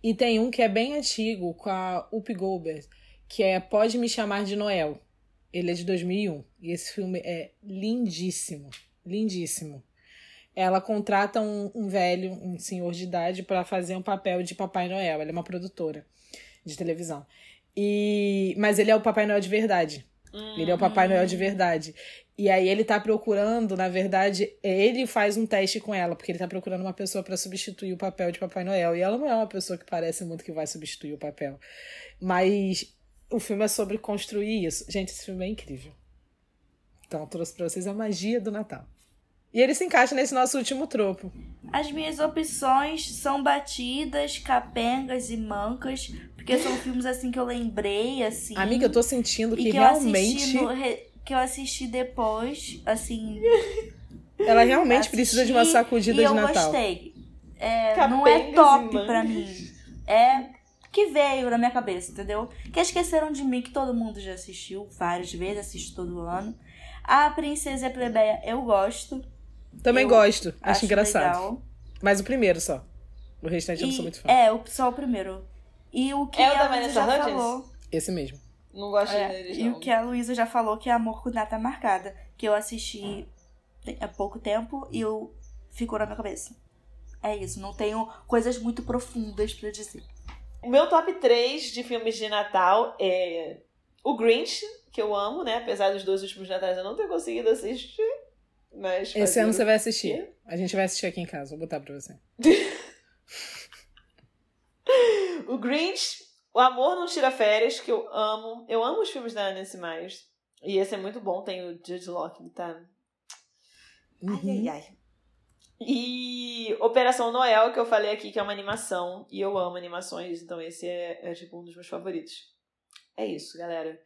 Speaker 3: E tem um que é bem antigo, com a Up Goldberg, que é Pode Me Chamar de Noel. Ele é de 2001. E esse filme é lindíssimo. Lindíssimo. Ela contrata um, um velho, um senhor de idade, para fazer um papel de Papai Noel. Ela é uma produtora de televisão. E Mas ele é o Papai Noel de verdade. Ele é o Papai Noel de verdade. E aí ele tá procurando, na verdade, ele faz um teste com ela, porque ele tá procurando uma pessoa pra substituir o papel de Papai Noel. E ela não é uma pessoa que parece muito que vai substituir o papel. Mas o filme é sobre construir isso. Gente, esse filme é incrível. Então trouxe pra vocês a magia do Natal. E ele se encaixa nesse nosso último tropo.
Speaker 2: As minhas opções são batidas, capengas e mancas, porque são filmes assim que eu lembrei, assim.
Speaker 3: Amiga, eu tô sentindo que,
Speaker 2: que eu
Speaker 3: realmente.
Speaker 2: no re- que eu assisti depois, assim.
Speaker 3: Ela realmente
Speaker 2: assisti
Speaker 3: precisa de uma sacudida
Speaker 2: e
Speaker 3: de
Speaker 2: eu
Speaker 3: Natal.
Speaker 2: gostei. É, não é top pra mim. É que veio na minha cabeça, entendeu? Que esqueceram de mim, que todo mundo já assistiu várias vezes, assiste todo ano. A Princesa e a Plebeia eu gosto.
Speaker 3: Também
Speaker 2: Eu
Speaker 3: gosto, acho,
Speaker 2: Acho
Speaker 3: engraçado.
Speaker 2: legal.
Speaker 3: Mas o primeiro só. O restante eu não sou
Speaker 2: E-
Speaker 3: muito fã.
Speaker 2: É, o, só o primeiro. E o que
Speaker 4: É o
Speaker 2: a
Speaker 4: da
Speaker 2: Luísa
Speaker 4: Vanessa
Speaker 2: já
Speaker 4: Hudgens?
Speaker 2: falou.
Speaker 3: Esse mesmo.
Speaker 4: Não gosto
Speaker 2: É,
Speaker 4: deles,
Speaker 2: e
Speaker 4: não.
Speaker 2: o que a Luísa já falou que é Amor com Data Marcada. Que eu assisti te- há pouco tempo e eu ficou na minha cabeça. É isso, não tenho coisas muito profundas pra dizer.
Speaker 4: O meu top 3 de filmes de Natal é o Grinch, que eu amo, né? Apesar dos dois últimos natais eu não ter conseguido assistir. Mas
Speaker 3: Esse
Speaker 4: fazer
Speaker 3: ano você vai assistir. A gente vai assistir aqui em casa, vou botar pra você.
Speaker 4: O Grinch, O Amor Não Tira Férias, que eu amo. Eu amo os filmes da Nancy Myers. E esse é muito bom, tem o Judge Locke, que tá... Ai,
Speaker 3: Uhum.
Speaker 4: ai, ai. E Operação Noel, que eu falei aqui, que é uma animação. E eu amo animações, então esse é, é, tipo um dos meus favoritos. É isso, galera.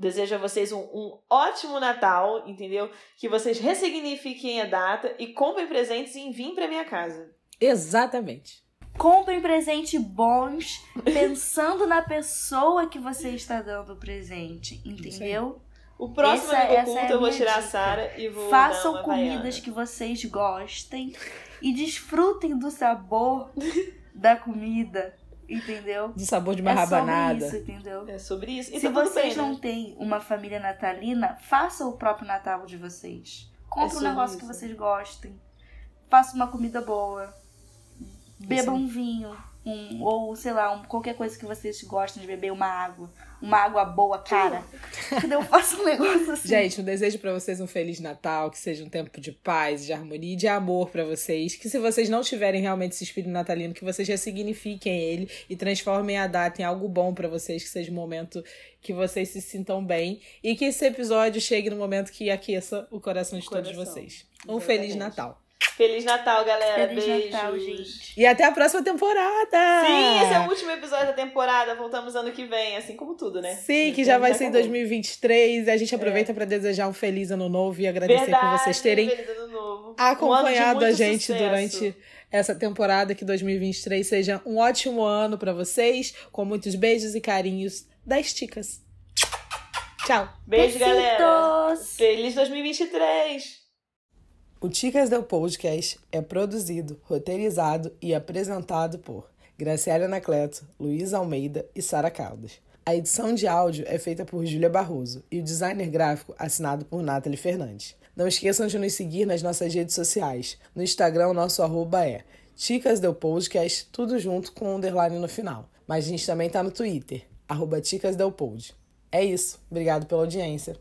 Speaker 4: Desejo a vocês um, um ótimo Natal, entendeu? Que vocês ressignifiquem a data e comprem presentes e enviem pra minha casa.
Speaker 3: Exatamente.
Speaker 2: Comprem presentes bons, pensando na pessoa que você está dando o presente, entendeu?
Speaker 4: O próximo
Speaker 2: Essa- essa é
Speaker 4: oculto
Speaker 2: a
Speaker 4: eu vou tirar a
Speaker 2: dica.
Speaker 4: Sara e vou dar
Speaker 2: Façam
Speaker 4: uma
Speaker 2: comidas
Speaker 4: havaiana.
Speaker 2: que vocês gostem e desfrutem do sabor da comida, entendeu?
Speaker 3: Do sabor de
Speaker 2: É
Speaker 3: uma
Speaker 2: sobre
Speaker 3: rabanada.
Speaker 2: isso, entendeu?
Speaker 4: É sobre isso. E
Speaker 2: Se
Speaker 4: tá
Speaker 2: vocês
Speaker 4: bem,
Speaker 2: não
Speaker 4: né?
Speaker 2: têm uma família natalina, façam o próprio Natal de vocês. Compre um
Speaker 4: sobre
Speaker 2: negócio que
Speaker 4: isso.
Speaker 2: vocês gostem. Faça uma comida boa. Beba
Speaker 3: Isso.
Speaker 2: um vinho. Um, ou, sei lá, um, qualquer coisa que vocês gostem de beber, uma água. Uma água boa, cara. Entendeu? Faça um negócio assim.
Speaker 3: Gente, um desejo pra vocês um feliz Natal, que seja um tempo de paz, de harmonia e de amor pra vocês. Que se vocês não tiverem realmente esse espírito natalino, que vocês ressignifiquem ele e transformem a data em algo bom pra vocês, que seja um momento que vocês se sintam bem e que esse episódio chegue no momento que aqueça o coração de todos
Speaker 4: Coração.
Speaker 3: vocês. Um
Speaker 4: Exatamente.
Speaker 3: feliz Natal.
Speaker 4: Feliz Natal, galera.
Speaker 2: Feliz
Speaker 4: Beijos.
Speaker 2: Natal, gente.
Speaker 3: E até a próxima temporada!
Speaker 4: Sim, esse é o último episódio da temporada. Voltamos ano que vem, assim como tudo, né?
Speaker 3: Sim, que já vai ser em
Speaker 4: acabou.
Speaker 3: 2023. A gente aproveita pra desejar um feliz ano novo e agradecer
Speaker 4: Verdade,
Speaker 3: por vocês terem
Speaker 4: feliz ano novo. Um
Speaker 3: acompanhado a gente
Speaker 4: sucesso.
Speaker 3: durante essa temporada. Que 2023 seja um ótimo ano pra vocês, com muitos beijos e carinhos das Ticas. Tchau!
Speaker 4: Beijo, galera.
Speaker 2: Besitos.
Speaker 4: Feliz 2023.
Speaker 3: O Ticas Del Podcast é produzido, roteirizado e apresentado por Graciela Anacleto, Luiz Almeida e Sara Caldas. A edição de áudio é feita por Júlia Barroso e o designer gráfico assinado por Nathalie Fernandes. Não esqueçam de nos seguir nas nossas redes sociais. No Instagram, o nosso arroba é Ticas Del Podcast, tudo junto com um underline no final. Mas a gente também tá no Twitter, arroba Ticas Del Pod. É isso. Obrigado pela audiência.